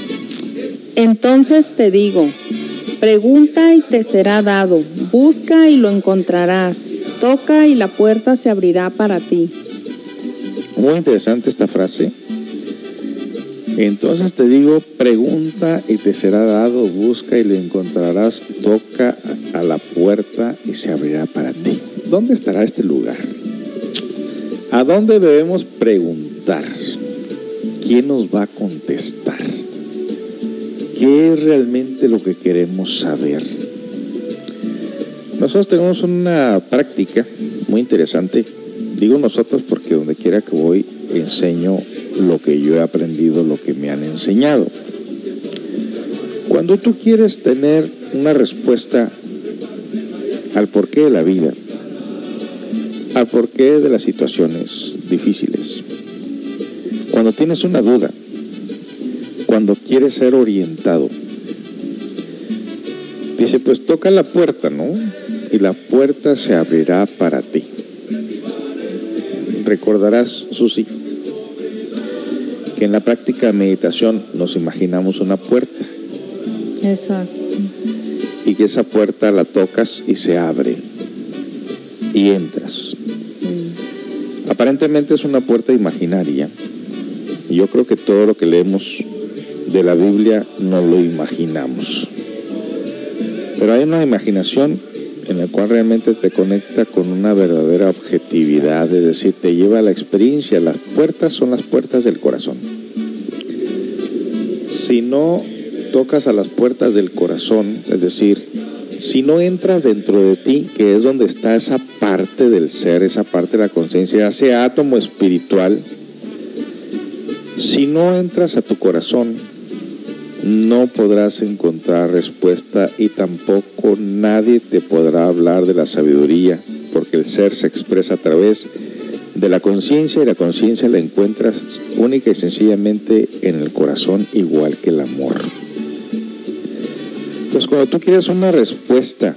Entonces te digo, pregunta y te será dado. Busca y lo encontrarás. Toca y la puerta se abrirá para ti. Muy interesante esta frase. Entonces te digo, pregunta y te será dado, busca y lo encontrarás, toca a la puerta y se abrirá para ti. ¿Dónde estará este lugar? ¿A dónde debemos preguntar? ¿Quién nos va a contestar? ¿Qué es realmente lo que queremos saber? Nosotros tenemos una práctica muy interesante. Digo nosotros porque donde quiera que voy enseño lo que yo he aprendido, lo que me han enseñado. Cuando tú quieres tener una respuesta al porqué de la vida, al porqué de las situaciones difíciles, cuando tienes una duda, cuando quieres ser orientado, dice, pues toca la puerta, ¿no? Y la puerta se abrirá para ti. Recordarás, Susi, que en la práctica de meditación nos imaginamos una puerta Exacto. y que esa puerta la tocas y se abre y entras. Aparentemente es una puerta imaginaria. Yo creo que todo lo que leemos de la Biblia no lo imaginamos. Pero hay una imaginación en la cual realmente te conecta con una verdadera objetividad, es decir, te lleva a la experiencia. Las puertas son las puertas del corazón. Si no tocas a las puertas del corazón, es decir, si no entras dentro de ti, que es donde está esa parte del ser, esa parte de la conciencia, ese átomo espiritual, si no entras a tu corazón, no podrás encontrar respuesta y tampoco nadie te podrá hablar de la sabiduría, porque el ser se expresa a través de la conciencia y la conciencia la encuentras única y sencillamente en el corazón, igual que el amor. Entonces, cuando tú quieres una respuesta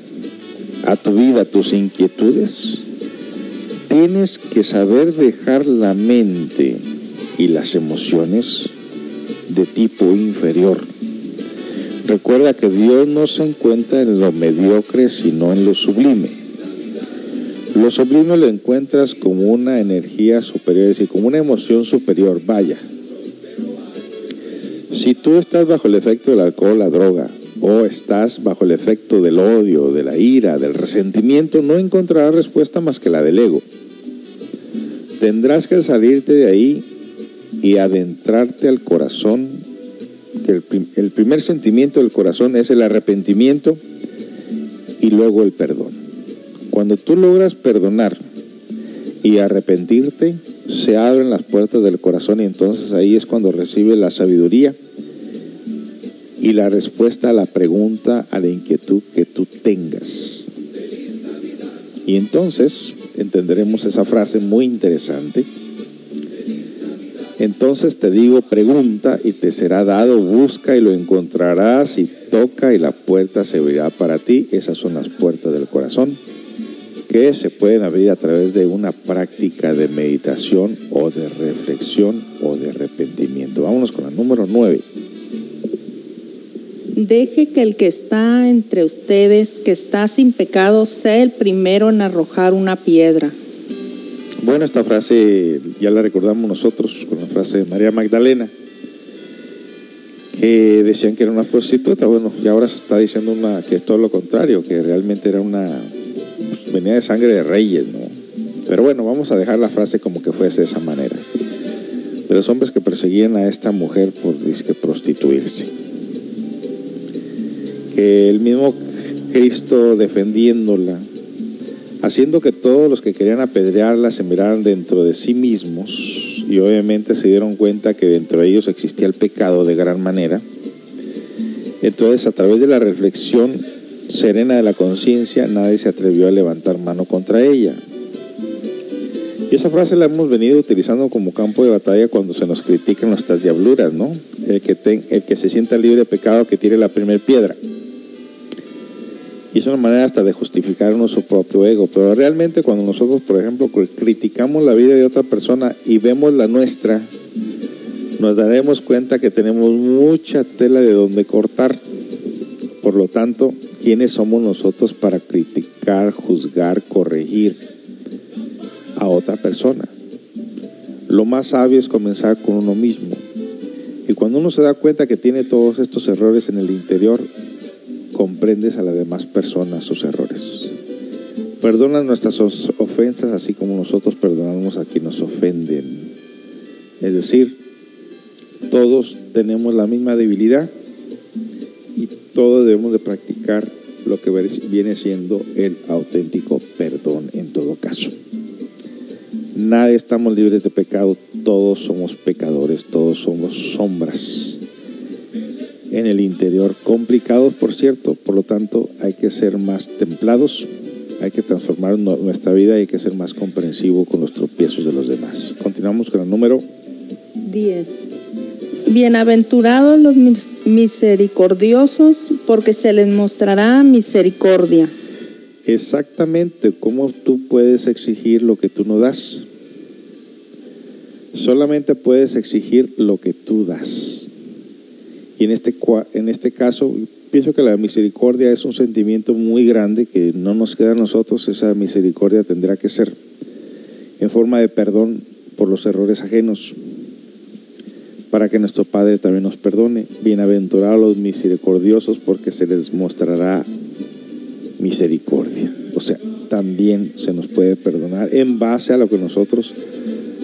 a tu vida, a tus inquietudes, tienes que saber dejar la mente y las emociones de tipo inferior. Recuerda que Dios no se encuentra en lo mediocre, sino en lo sublime. Lo sublime lo encuentras como una energía superior, es decir, como una emoción superior. Vaya, si tú estás bajo el efecto del alcohol, la droga, o estás bajo el efecto del odio, de la ira, del resentimiento, no encontrarás respuesta más que la del ego. Tendrás que salirte de ahí y adentrarte al corazón que el, el primer sentimiento del corazón es el arrepentimiento y luego el perdón. Cuando tú logras perdonar y arrepentirte, se abren las puertas del corazón y entonces ahí es cuando recibe la sabiduría y la respuesta a la pregunta, a la inquietud que tú tengas. Y entonces entenderemos esa frase muy interesante. Entonces te digo, pregunta y te será dado, busca y lo encontrarás y toca y la puerta se abrirá para ti. Esas son las puertas del corazón que se pueden abrir a través de una práctica de meditación o de reflexión o de arrepentimiento. Vámonos con la número 9. Deje que el que está entre ustedes, que está sin pecado, sea el primero en arrojar una piedra. Bueno, esta frase ya la recordamos nosotros con la frase de María Magdalena, que decían que era una prostituta. Bueno, y ahora se está diciendo una, que es todo lo contrario, que realmente era una. venía de sangre de reyes, ¿no? Pero bueno, vamos a dejar la frase como que fuese de esa manera. De los hombres que perseguían a esta mujer por disque prostituirse. Que el mismo Cristo defendiéndola, haciendo que todos los que querían apedrearla se miraran dentro de sí mismos y obviamente se dieron cuenta que dentro de ellos existía el pecado de gran manera. Entonces, a través de la reflexión serena de la conciencia, nadie se atrevió a levantar mano contra ella. Y esa frase la hemos venido utilizando como campo de batalla cuando se nos critican nuestras diabluras, ¿no? El que, el que se sienta libre de pecado que tire la primera piedra. Y es una manera hasta de justificar nuestro propio ego. Pero realmente cuando nosotros, por ejemplo, cri- criticamos la vida de otra persona y vemos la nuestra, nos daremos cuenta que tenemos mucha tela de donde cortar. Por lo tanto, ¿quiénes somos nosotros para criticar, juzgar, corregir a otra persona? Lo más sabio es comenzar con uno mismo. Y cuando uno se da cuenta que tiene todos estos errores en el interior, comprendes a las demás personas sus errores. Perdona nuestras ofensas así como nosotros perdonamos a quienes nos ofenden. Es decir, todos tenemos la misma debilidad y todos debemos de practicar lo que viene siendo el auténtico perdón en todo caso. Nadie estamos libres de pecado, todos somos pecadores, todos somos sombras en el interior, complicados por cierto, por lo tanto hay que ser más templados, hay que transformar nu- nuestra vida y hay que ser más comprensivo con los tropiezos de los demás. Continuamos con el número 10. Bienaventurados los mis- misericordiosos, porque se les mostrará misericordia. exactamente cómo tú puedes exigir lo que tú no das. Solamente puedes exigir lo que tú das. Y en este, en este caso, pienso que la misericordia es un sentimiento muy grande que no nos queda a nosotros. Esa misericordia tendrá que ser en forma de perdón por los errores ajenos, para que nuestro Padre también nos perdone. Bienaventurados los misericordiosos, porque se les mostrará misericordia. O sea, también se nos puede perdonar en base a lo que nosotros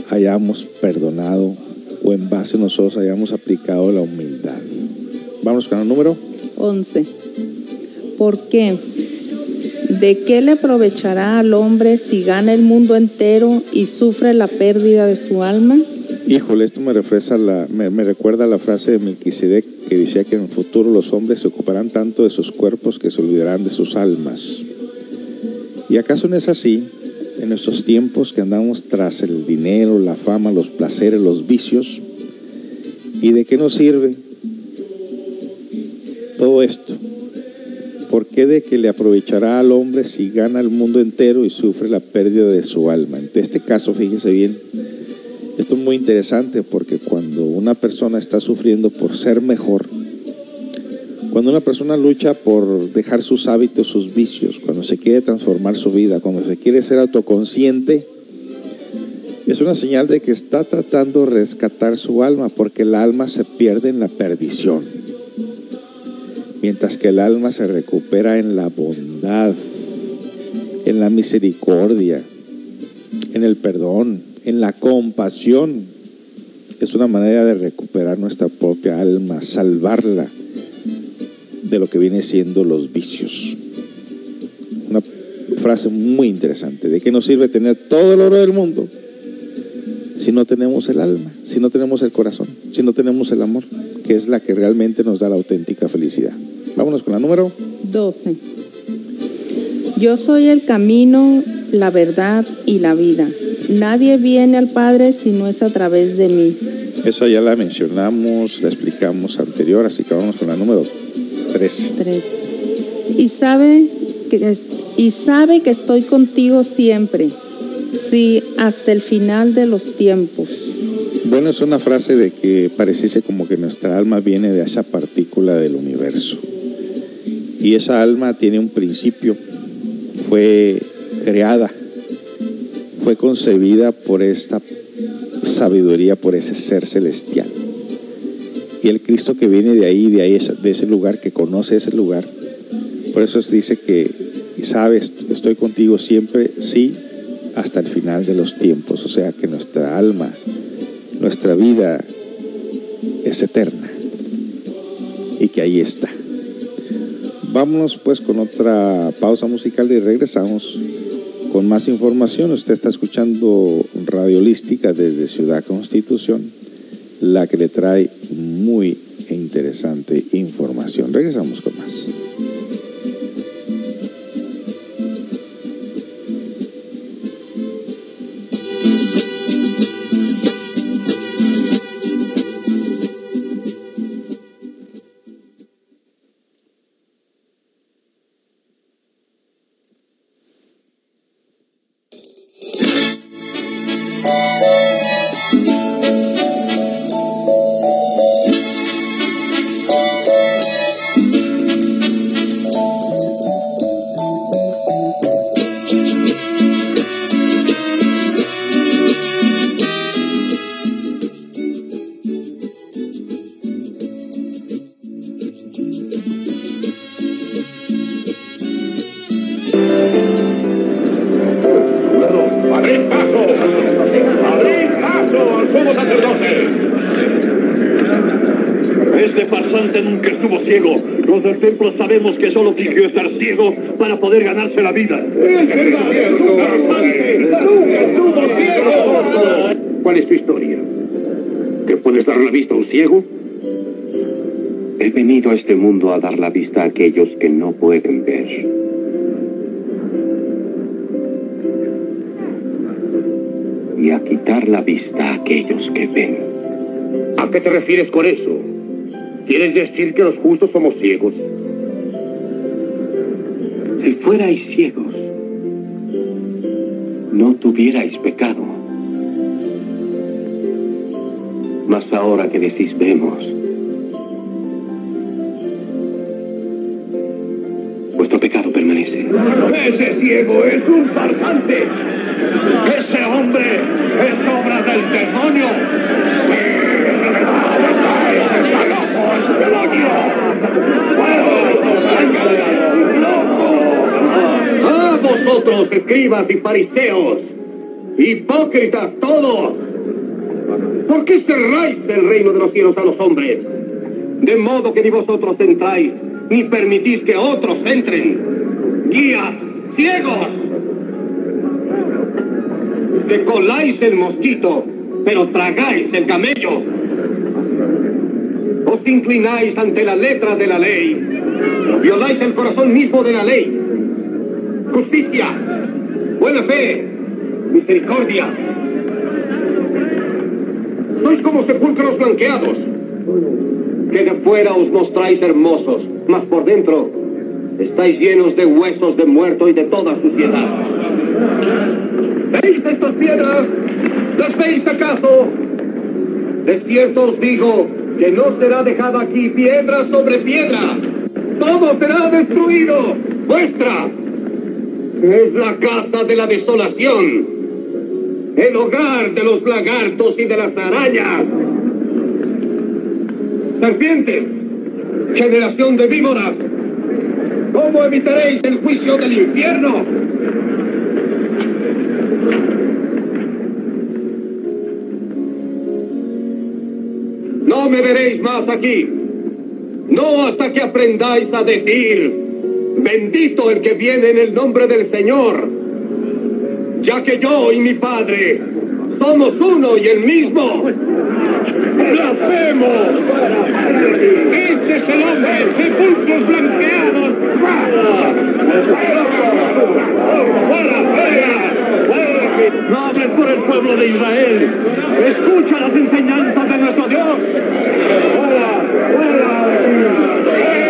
hayamos perdonado o en base a nosotros hayamos aplicado la humildad. Vamos con el número. 11. ¿Por qué? ¿De qué le aprovechará al hombre si gana el mundo entero y sufre la pérdida de su alma? Híjole, esto me, refresa la, me, me recuerda la frase de Melquisedec que decía que en el futuro los hombres se ocuparán tanto de sus cuerpos que se olvidarán de sus almas. ¿Y acaso no es así? En nuestros tiempos que andamos tras el dinero, la fama, los placeres, los vicios. ¿Y de qué nos sirve todo esto? ¿Por qué de que le aprovechará al hombre si gana el mundo entero y sufre la pérdida de su alma? En este caso, fíjese bien, esto es muy interesante porque cuando una persona está sufriendo por ser mejor, cuando una persona lucha por dejar sus hábitos, sus vicios, cuando se quiere transformar su vida, cuando se quiere ser autoconsciente, es una señal de que está tratando de rescatar su alma, porque el alma se pierde en la perdición, mientras que el alma se recupera en la bondad, en la misericordia, en el perdón, en la compasión. es una manera de recuperar nuestra propia alma, salvarla de lo que viene siendo los vicios. Una frase muy interesante. ¿De qué nos sirve tener todo el oro del mundo si no tenemos el alma, si no tenemos el corazón, si no tenemos el amor, que es la que realmente nos da la auténtica felicidad? Vámonos con la número 12. Yo soy el camino, la verdad y la vida. Nadie viene al Padre si no es a través de mí. Esa ya la mencionamos, la explicamos anterior, así que vamos con la número 13. 3. Y sabe que y sabe que estoy contigo siempre. Sí, hasta el final de los tiempos. Bueno, es una frase de que pareciese como que nuestra alma viene de esa partícula del universo. Y esa alma tiene un principio, fue creada, fue concebida por esta sabiduría, por ese ser celestial. Y el Cristo que viene de ahí, de ahí, de ese lugar, que conoce ese lugar, por eso dice que, sabes, estoy contigo siempre, sí, hasta el final de los tiempos. O sea que nuestra alma, nuestra vida es eterna y que ahí está. Vámonos pues con otra pausa musical y regresamos con más información. Usted está escuchando Radio Holística desde Ciudad Constitución, la que le trae muy interesante información. Regresamos con sabemos que solo fingió estar ciego para poder ganarse la vida. ¿Cuál es tu historia? ¿Que puedes dar la vista a un ciego? He venido a este mundo a dar la vista a aquellos que no pueden ver. Y a quitar la vista a aquellos que ven. ¿A qué te refieres con eso? ¿Quieres decir que los justos somos ciegos? Si fuerais ciegos, no tuvierais pecado. Mas ahora que decís vemos, vuestro pecado permanece. ¡Ese ciego es un farsante! ¡Ese hombre es obra del demonio! ¡Ah, vosotros, escribas y fariseos! ¡Hipócritas todos! ¿Por qué cerráis el reino de los cielos a los hombres? De modo que ni vosotros entráis, ni permitís que otros entren. ¡Guías, ciegos! Que coláis el mosquito, pero tragáis el camello. Os inclináis ante la letra de la ley. Violáis el corazón mismo de la ley. Justicia, buena fe, misericordia. Sois como sepulcros blanqueados, que de fuera os mostráis hermosos, mas por dentro estáis llenos de huesos de muerto y de toda suciedad. ¿Veis estas piedras? ¿Las veis acaso? De os digo que no será dejada aquí piedra sobre piedra. Todo será destruido. Vuestra es la casa de la desolación. El hogar de los lagartos y de las arañas. Serpientes, generación de víboras. ¿Cómo evitaréis el juicio del infierno? me veréis más aquí. No hasta que aprendáis a decir, bendito el que viene en el nombre del Señor, ya que yo y mi Padre somos uno y el mismo. ¡Blasfemo! Este es el hombre, sepulcros blanqueados. No hables por el pueblo de Israel. Escucha las enseñanzas de nuestro Dios. ¿Qué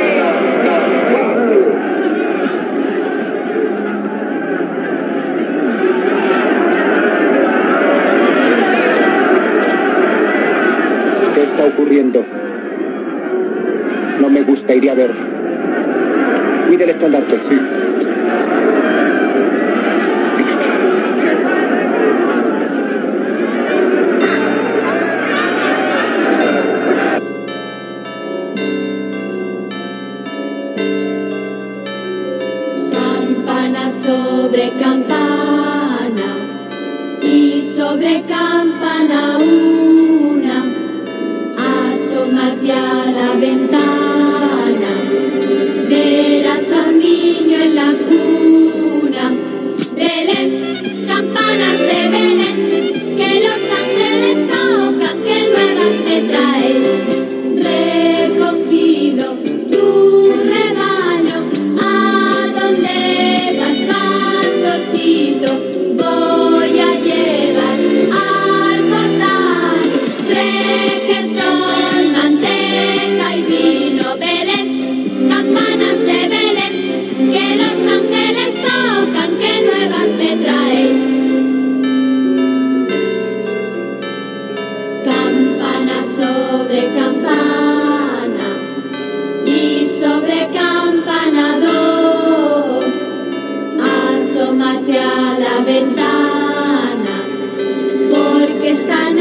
No me gusta, iré a ver. El estandarte. Sí. Campana sobre campana y sobre campana me traes. Recogido tu rebaño, ¿a dónde vas, pastorcito? Voy a llevar al portal requesón, a la ventana, porque están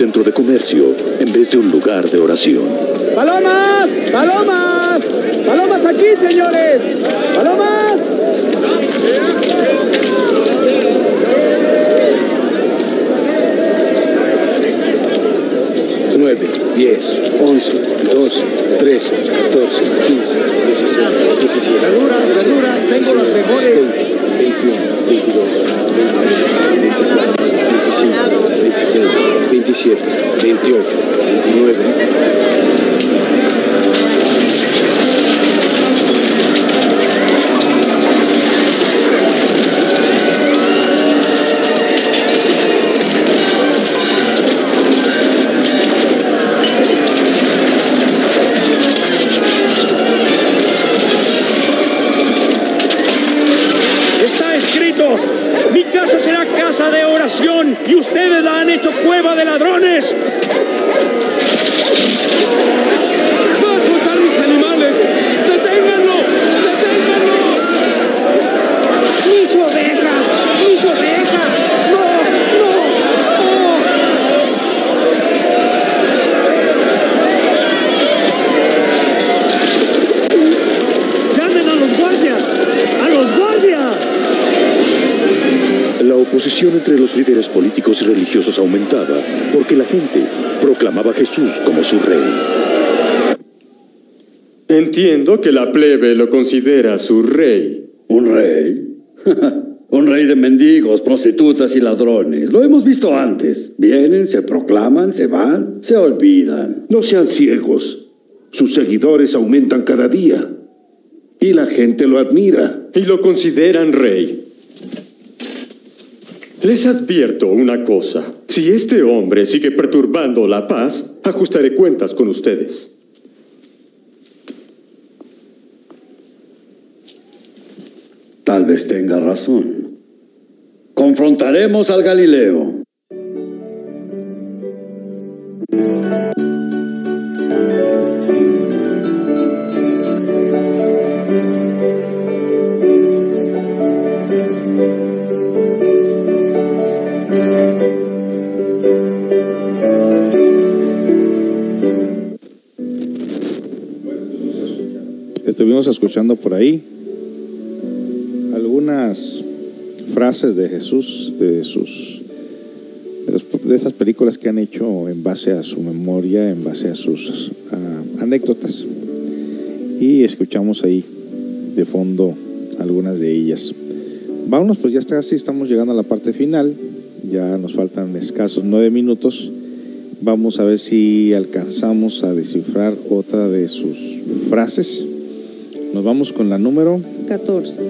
centro de comercio en vez de un lugar de oración. ¡Palomas! ¡Palomas! ¡Palomas aquí, señores! ¡Palomas! Nueve, diez, once, doce, trece, catorce, quince, dieciséis, diecisiete. Tengo los mejores. Veintiuno, veintidós, veintitrés, veinticuatro, 27, 28, 29. Religiosos aumentaba porque la gente proclamaba a Jesús como su rey. Entiendo que la plebe lo considera su rey. ¿Un rey? Un rey de mendigos, prostitutas y ladrones. Lo hemos visto antes. Vienen, se proclaman, se van, se olvidan. No sean ciegos. Sus seguidores aumentan cada día. Y la gente lo admira. Y lo consideran rey. Les advierto una cosa. Si este hombre sigue perturbando la paz, ajustaré cuentas con ustedes. Tal vez tenga razón. Confrontaremos al Galileo. Estuvimos escuchando por ahí algunas frases de Jesús, de sus de, esas películas que han hecho en base a su memoria, en base a sus anécdotas. Y escuchamos ahí de fondo algunas de ellas. Vámonos, pues ya está casi estamos llegando a la parte final. Ya nos faltan escasos nueve minutos. Vamos a ver si alcanzamos a descifrar otra de sus frases. Nos vamos con la número 14.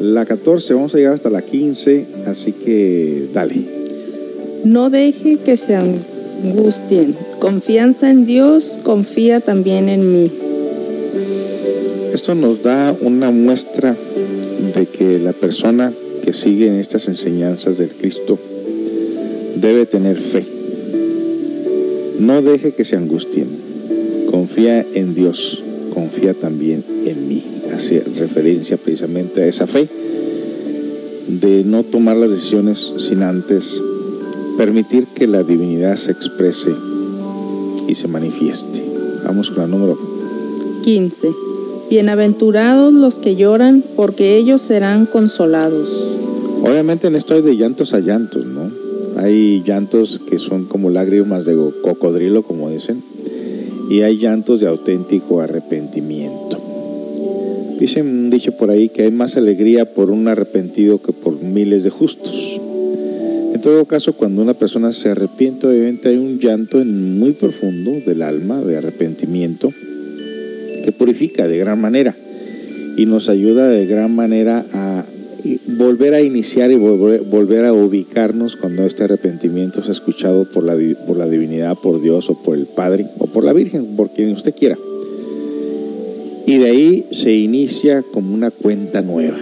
la 14, vamos a llegar hasta la 15, así que dale. No deje que se angustien. Confianza en Dios, confía también en mí. Esto nos da una muestra de que la persona que sigue en estas enseñanzas del Cristo debe tener fe. No deje que se angustien. Confía en Dios, confía también en mí. Hace referencia precisamente a esa fe de no tomar las decisiones sin antes permitir que la divinidad se exprese y se manifieste. Vamos con la número 15. Bienaventurados los que lloran, porque ellos serán consolados. Obviamente en esto hay de llantos a llantos, ¿no? Hay llantos que son como lágrimas de cocodrilo, como dicen, y hay llantos de auténtico arrepentimiento. Dice un dicho por ahí que hay más alegría por un arrepentido que por miles de justos. En todo caso, cuando una persona se arrepiente, obviamente hay un llanto muy profundo del alma, de arrepentimiento, que purifica de gran manera y nos ayuda de gran manera a volver a iniciar y volver, volver a ubicarnos cuando este arrepentimiento es escuchado por la, por la divinidad, por Dios o por el Padre o por la Virgen, por quien usted quiera. Y de ahí se inicia como una cuenta nueva.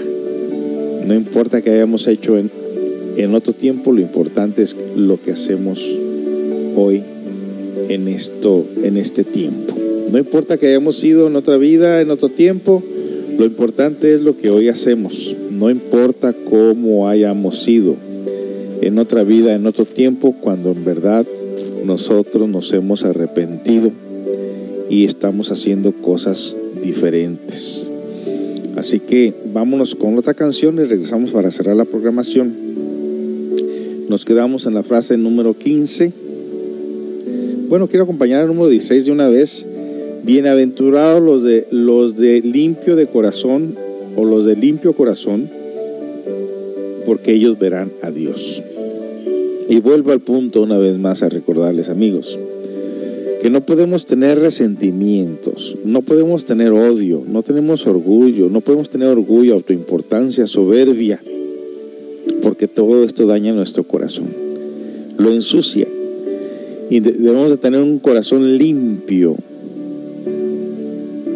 No importa que hayamos hecho en, en otro tiempo, lo importante es lo que hacemos hoy en esto, en este tiempo. No importa que hayamos sido en otra vida, en otro tiempo, lo importante es lo que hoy hacemos. No importa cómo hayamos sido en otra vida, en otro tiempo, cuando en verdad nosotros nos hemos arrepentido y estamos haciendo cosas diferentes. Así que vámonos con otra canción y regresamos para cerrar la programación. Nos quedamos en la frase número 15. Bueno, quiero acompañar al número 16 de una vez. Bienaventurados los de los de limpio de corazón o los de limpio corazón, porque ellos verán a Dios. Y vuelvo al punto una vez más a recordarles, amigos, que no podemos tener resentimientos, no podemos tener odio, no tenemos orgullo, no podemos tener orgullo, autoimportancia, soberbia, porque todo esto daña nuestro corazón, lo ensucia. Y de- debemos de tener un corazón limpio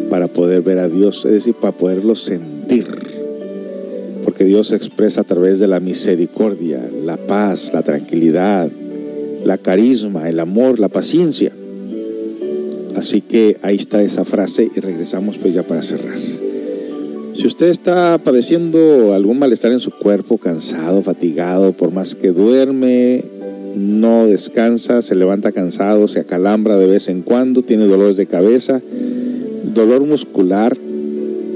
para poder ver a Dios, es decir, para poderlo sentir. Porque que Dios expresa a través de la misericordia, la paz, la tranquilidad, la carisma, el amor, la paciencia. Así que ahí está esa frase y regresamos pues ya para cerrar. Si usted está padeciendo algún malestar en su cuerpo, cansado, fatigado, por más que duerme, no descansa, se levanta cansado, se acalambra de vez en cuando, tiene dolores de cabeza, dolor muscular,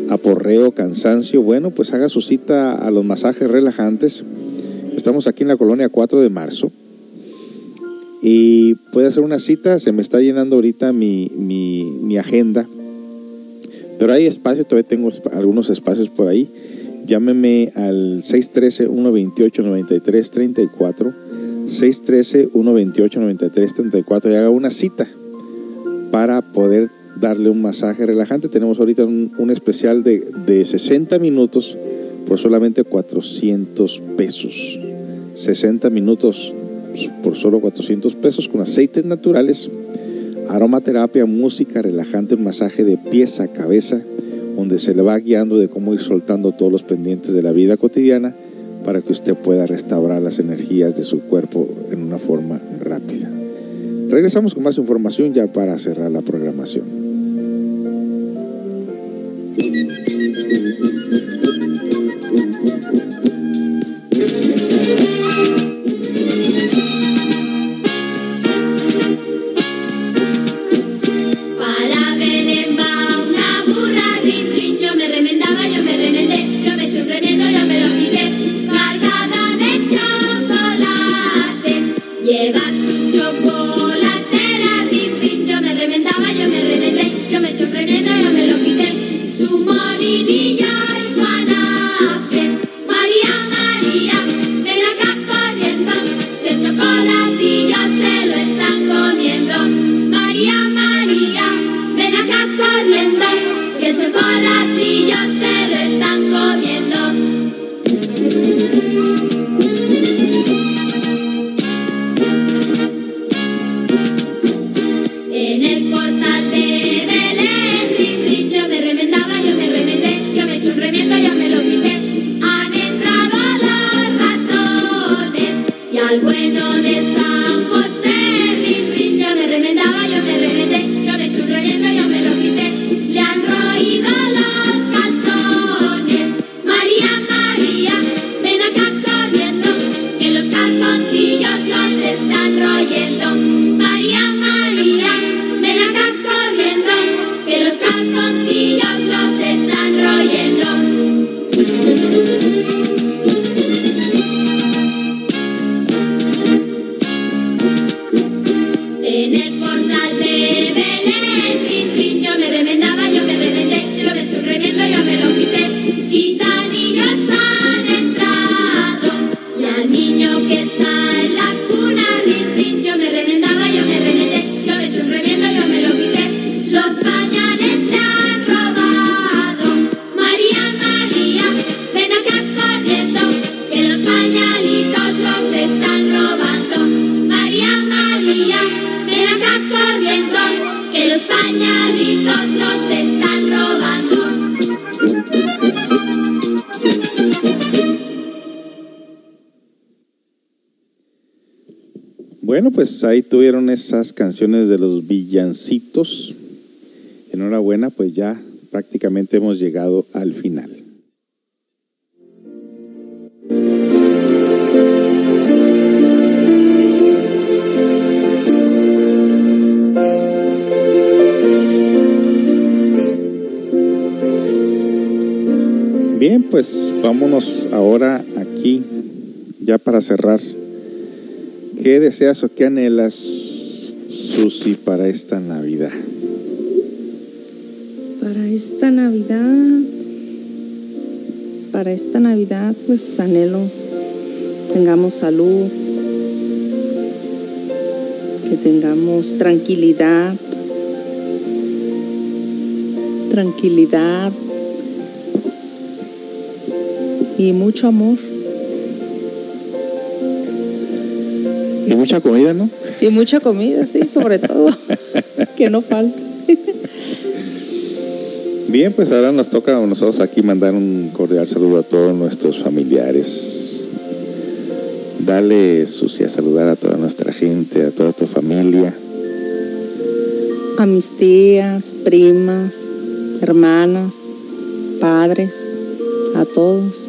aporreo, cansancio, bueno, pues haga su cita a los masajes relajantes. Estamos aquí en la colonia 4 de marzo y puede hacer una cita, se me está llenando ahorita mi, mi, agenda, pero hay espacio, todavía tengo algunos espacios por ahí. Llámeme al 613-128-9334, 613-128-9334 y haga una cita para poder darle un masaje relajante. Tenemos ahorita un, especial de 60 minutos por solamente 400 pesos. 60 minutos por solo 400 pesos con aceites naturales, aromaterapia, música relajante, un masaje de pies a cabeza, donde se le va guiando de cómo ir soltando todos los pendientes de la vida cotidiana para que usted pueda restaurar las energías de su cuerpo en una forma rápida. Regresamos con más información ya para cerrar la programación. Pues ahí tuvieron esas canciones de los villancitos. Enhorabuena, pues ya prácticamente hemos llegado al final. Bien, pues vámonos ahora aquí, ya para cerrar. ¿Qué deseas o qué anhelas, Susi, para esta Navidad? Para esta Navidad, para esta Navidad, pues anhelo tengamos salud, que tengamos tranquilidad, tranquilidad y mucho amor. Y mucha comida, ¿no? Y mucha comida, sí, sobre todo, que no falte. Bien, pues ahora nos toca a nosotros aquí mandar un cordial saludo a todos nuestros familiares. Dale, Sucia, saludar a toda nuestra gente, a toda tu familia. A mis tías, primas, hermanas, padres, a todos,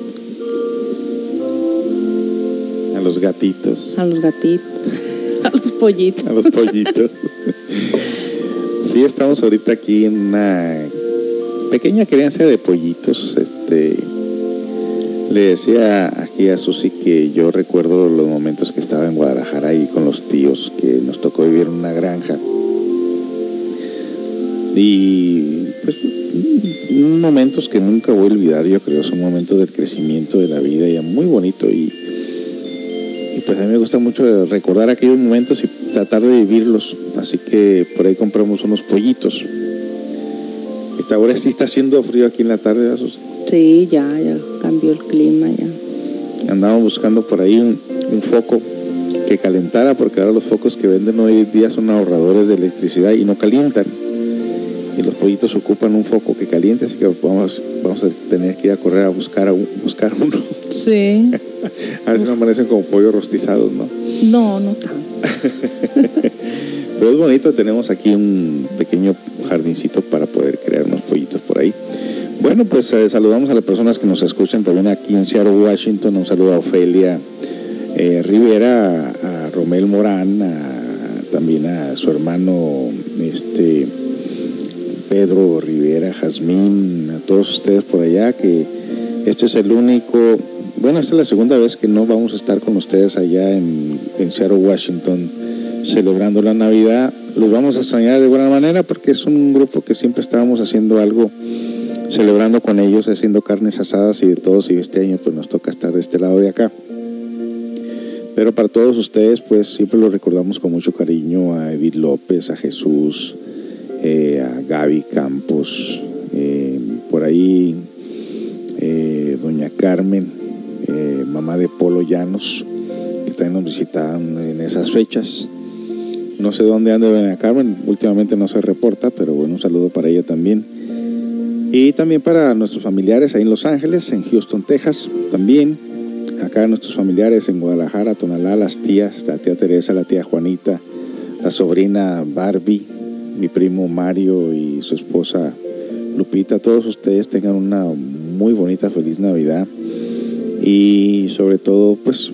los gatitos, a los gatitos, a los pollitos. a los pollitos. sí, estamos ahorita aquí en una pequeña crianza de pollitos. Este, le decía aquí a Susi que yo recuerdo los momentos que estaba en Guadalajara ahí con los tíos, que nos tocó vivir en una granja. Y pues momentos que nunca voy a olvidar, yo creo, son momentos del crecimiento de la vida y muy bonito. Y, y pues a mí me gusta mucho recordar aquellos momentos y tratar de vivirlos. Así que por ahí compramos unos pollitos. Esta ahora sí está haciendo frío aquí en la tarde, ¿verdad, Susi? Sí, ya, ya cambió el clima, ya. Andábamos buscando por ahí un, un foco que calentara, porque ahora los focos que venden hoy día son ahorradores de electricidad y no calientan. Y los pollitos ocupan un foco que caliente, así que vamos, vamos a tener que ir a correr a buscar, a buscar uno. Sí. A si no amanecen como pollos rostizados, ¿no? No, no tanto. Pero es bonito, tenemos aquí un pequeño jardincito para poder crear unos pollitos por ahí. Bueno, pues eh, saludamos a las personas que nos escuchan también aquí en Seattle, Washington. Un saludo a Ofelia eh, Rivera, a, a Romel Morán, a- también a su hermano este Pedro Rivera, Jazmín, a todos ustedes por allá, que este es el único, bueno, esta es la segunda vez que no vamos a estar con ustedes allá en, Seattle, Washington, celebrando la Navidad. Los vamos a extrañar de buena manera porque es un grupo que siempre estábamos haciendo algo, celebrando con ellos, haciendo carnes asadas y de todos, y este año pues nos toca estar de este lado de acá. Pero para todos ustedes, pues siempre lo recordamos con mucho cariño a Edith López, a Jesús, eh, a Gaby Campos, eh, por ahí eh, doña Carmen, eh, mamá de Polo Llanos, que también nos visitaban en esas fechas. No sé dónde anda doña Carmen, últimamente no se reporta, pero bueno, un saludo para ella también. Y también para nuestros familiares ahí en Los Ángeles, en Houston, Texas, también. Acá nuestros familiares en Guadalajara, Tonalá, las tías, la tía Teresa, la tía Juanita, la sobrina Barbie, mi primo Mario y su esposa Lupita, todos ustedes tengan una muy bonita, feliz Navidad. Y sobre todo, pues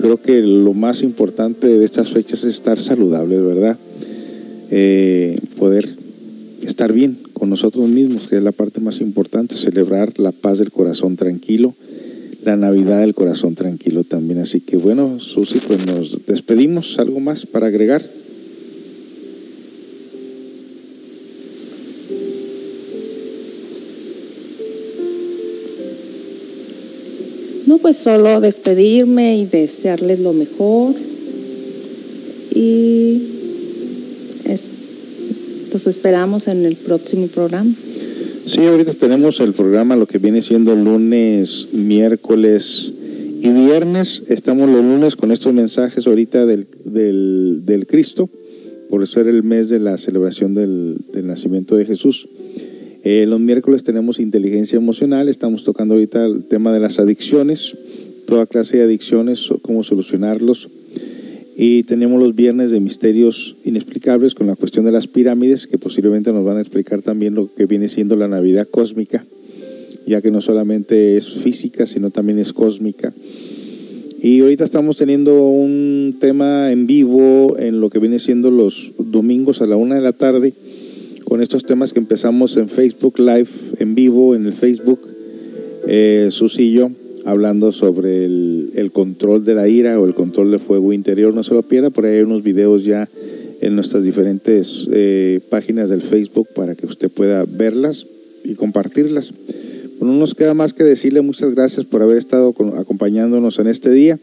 creo que lo más importante de estas fechas es estar saludables, ¿verdad? Eh, poder estar bien con nosotros mismos, que es la parte más importante, celebrar la paz del corazón tranquilo, la Navidad del corazón tranquilo también. Así que bueno, Susi, pues nos despedimos. ¿Algo más para agregar? No, pues solo despedirme y desearles lo mejor. Y es- pues esperamos en el próximo programa. Sí, ahorita tenemos el programa, lo que viene siendo lunes, miércoles y viernes. Estamos los lunes con estos mensajes ahorita del, del, del Cristo, por ser el mes de la celebración del nacimiento de Jesús. Eh, los miércoles tenemos inteligencia emocional, estamos tocando ahorita el tema de las adicciones, toda clase de adicciones, cómo solucionarlos. Y tenemos los viernes de misterios inexplicables con la cuestión de las pirámides, que posiblemente nos van a explicar también lo que viene siendo la Navidad cósmica, ya que no solamente es física, sino también es cósmica. Y ahorita estamos teniendo un tema en vivo en lo que viene siendo los domingos a la una de la tarde, con estos temas que empezamos en Facebook Live, en vivo, en el Facebook, eh, hablando sobre el, control de la ira o el control del fuego interior. No se lo pierda, por ahí hay unos videos ya en nuestras diferentes eh, páginas del Facebook para que usted pueda verlas y compartirlas. Bueno, no nos queda más que decirle muchas gracias por haber estado acompañándonos en este día.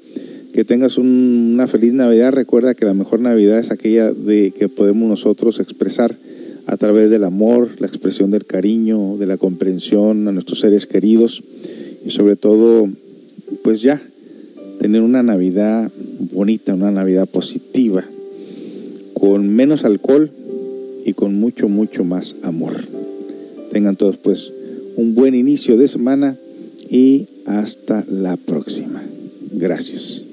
Que tengas un- una feliz Navidad. Recuerda que la mejor Navidad es aquella de que podemos nosotros expresar a través del amor, la expresión del cariño, de la comprensión a nuestros seres queridos y sobre todo, pues ya, tener una Navidad bonita, una Navidad positiva, con menos alcohol y con mucho, mucho más amor. Tengan todos pues un buen inicio de semana y hasta la próxima. Gracias.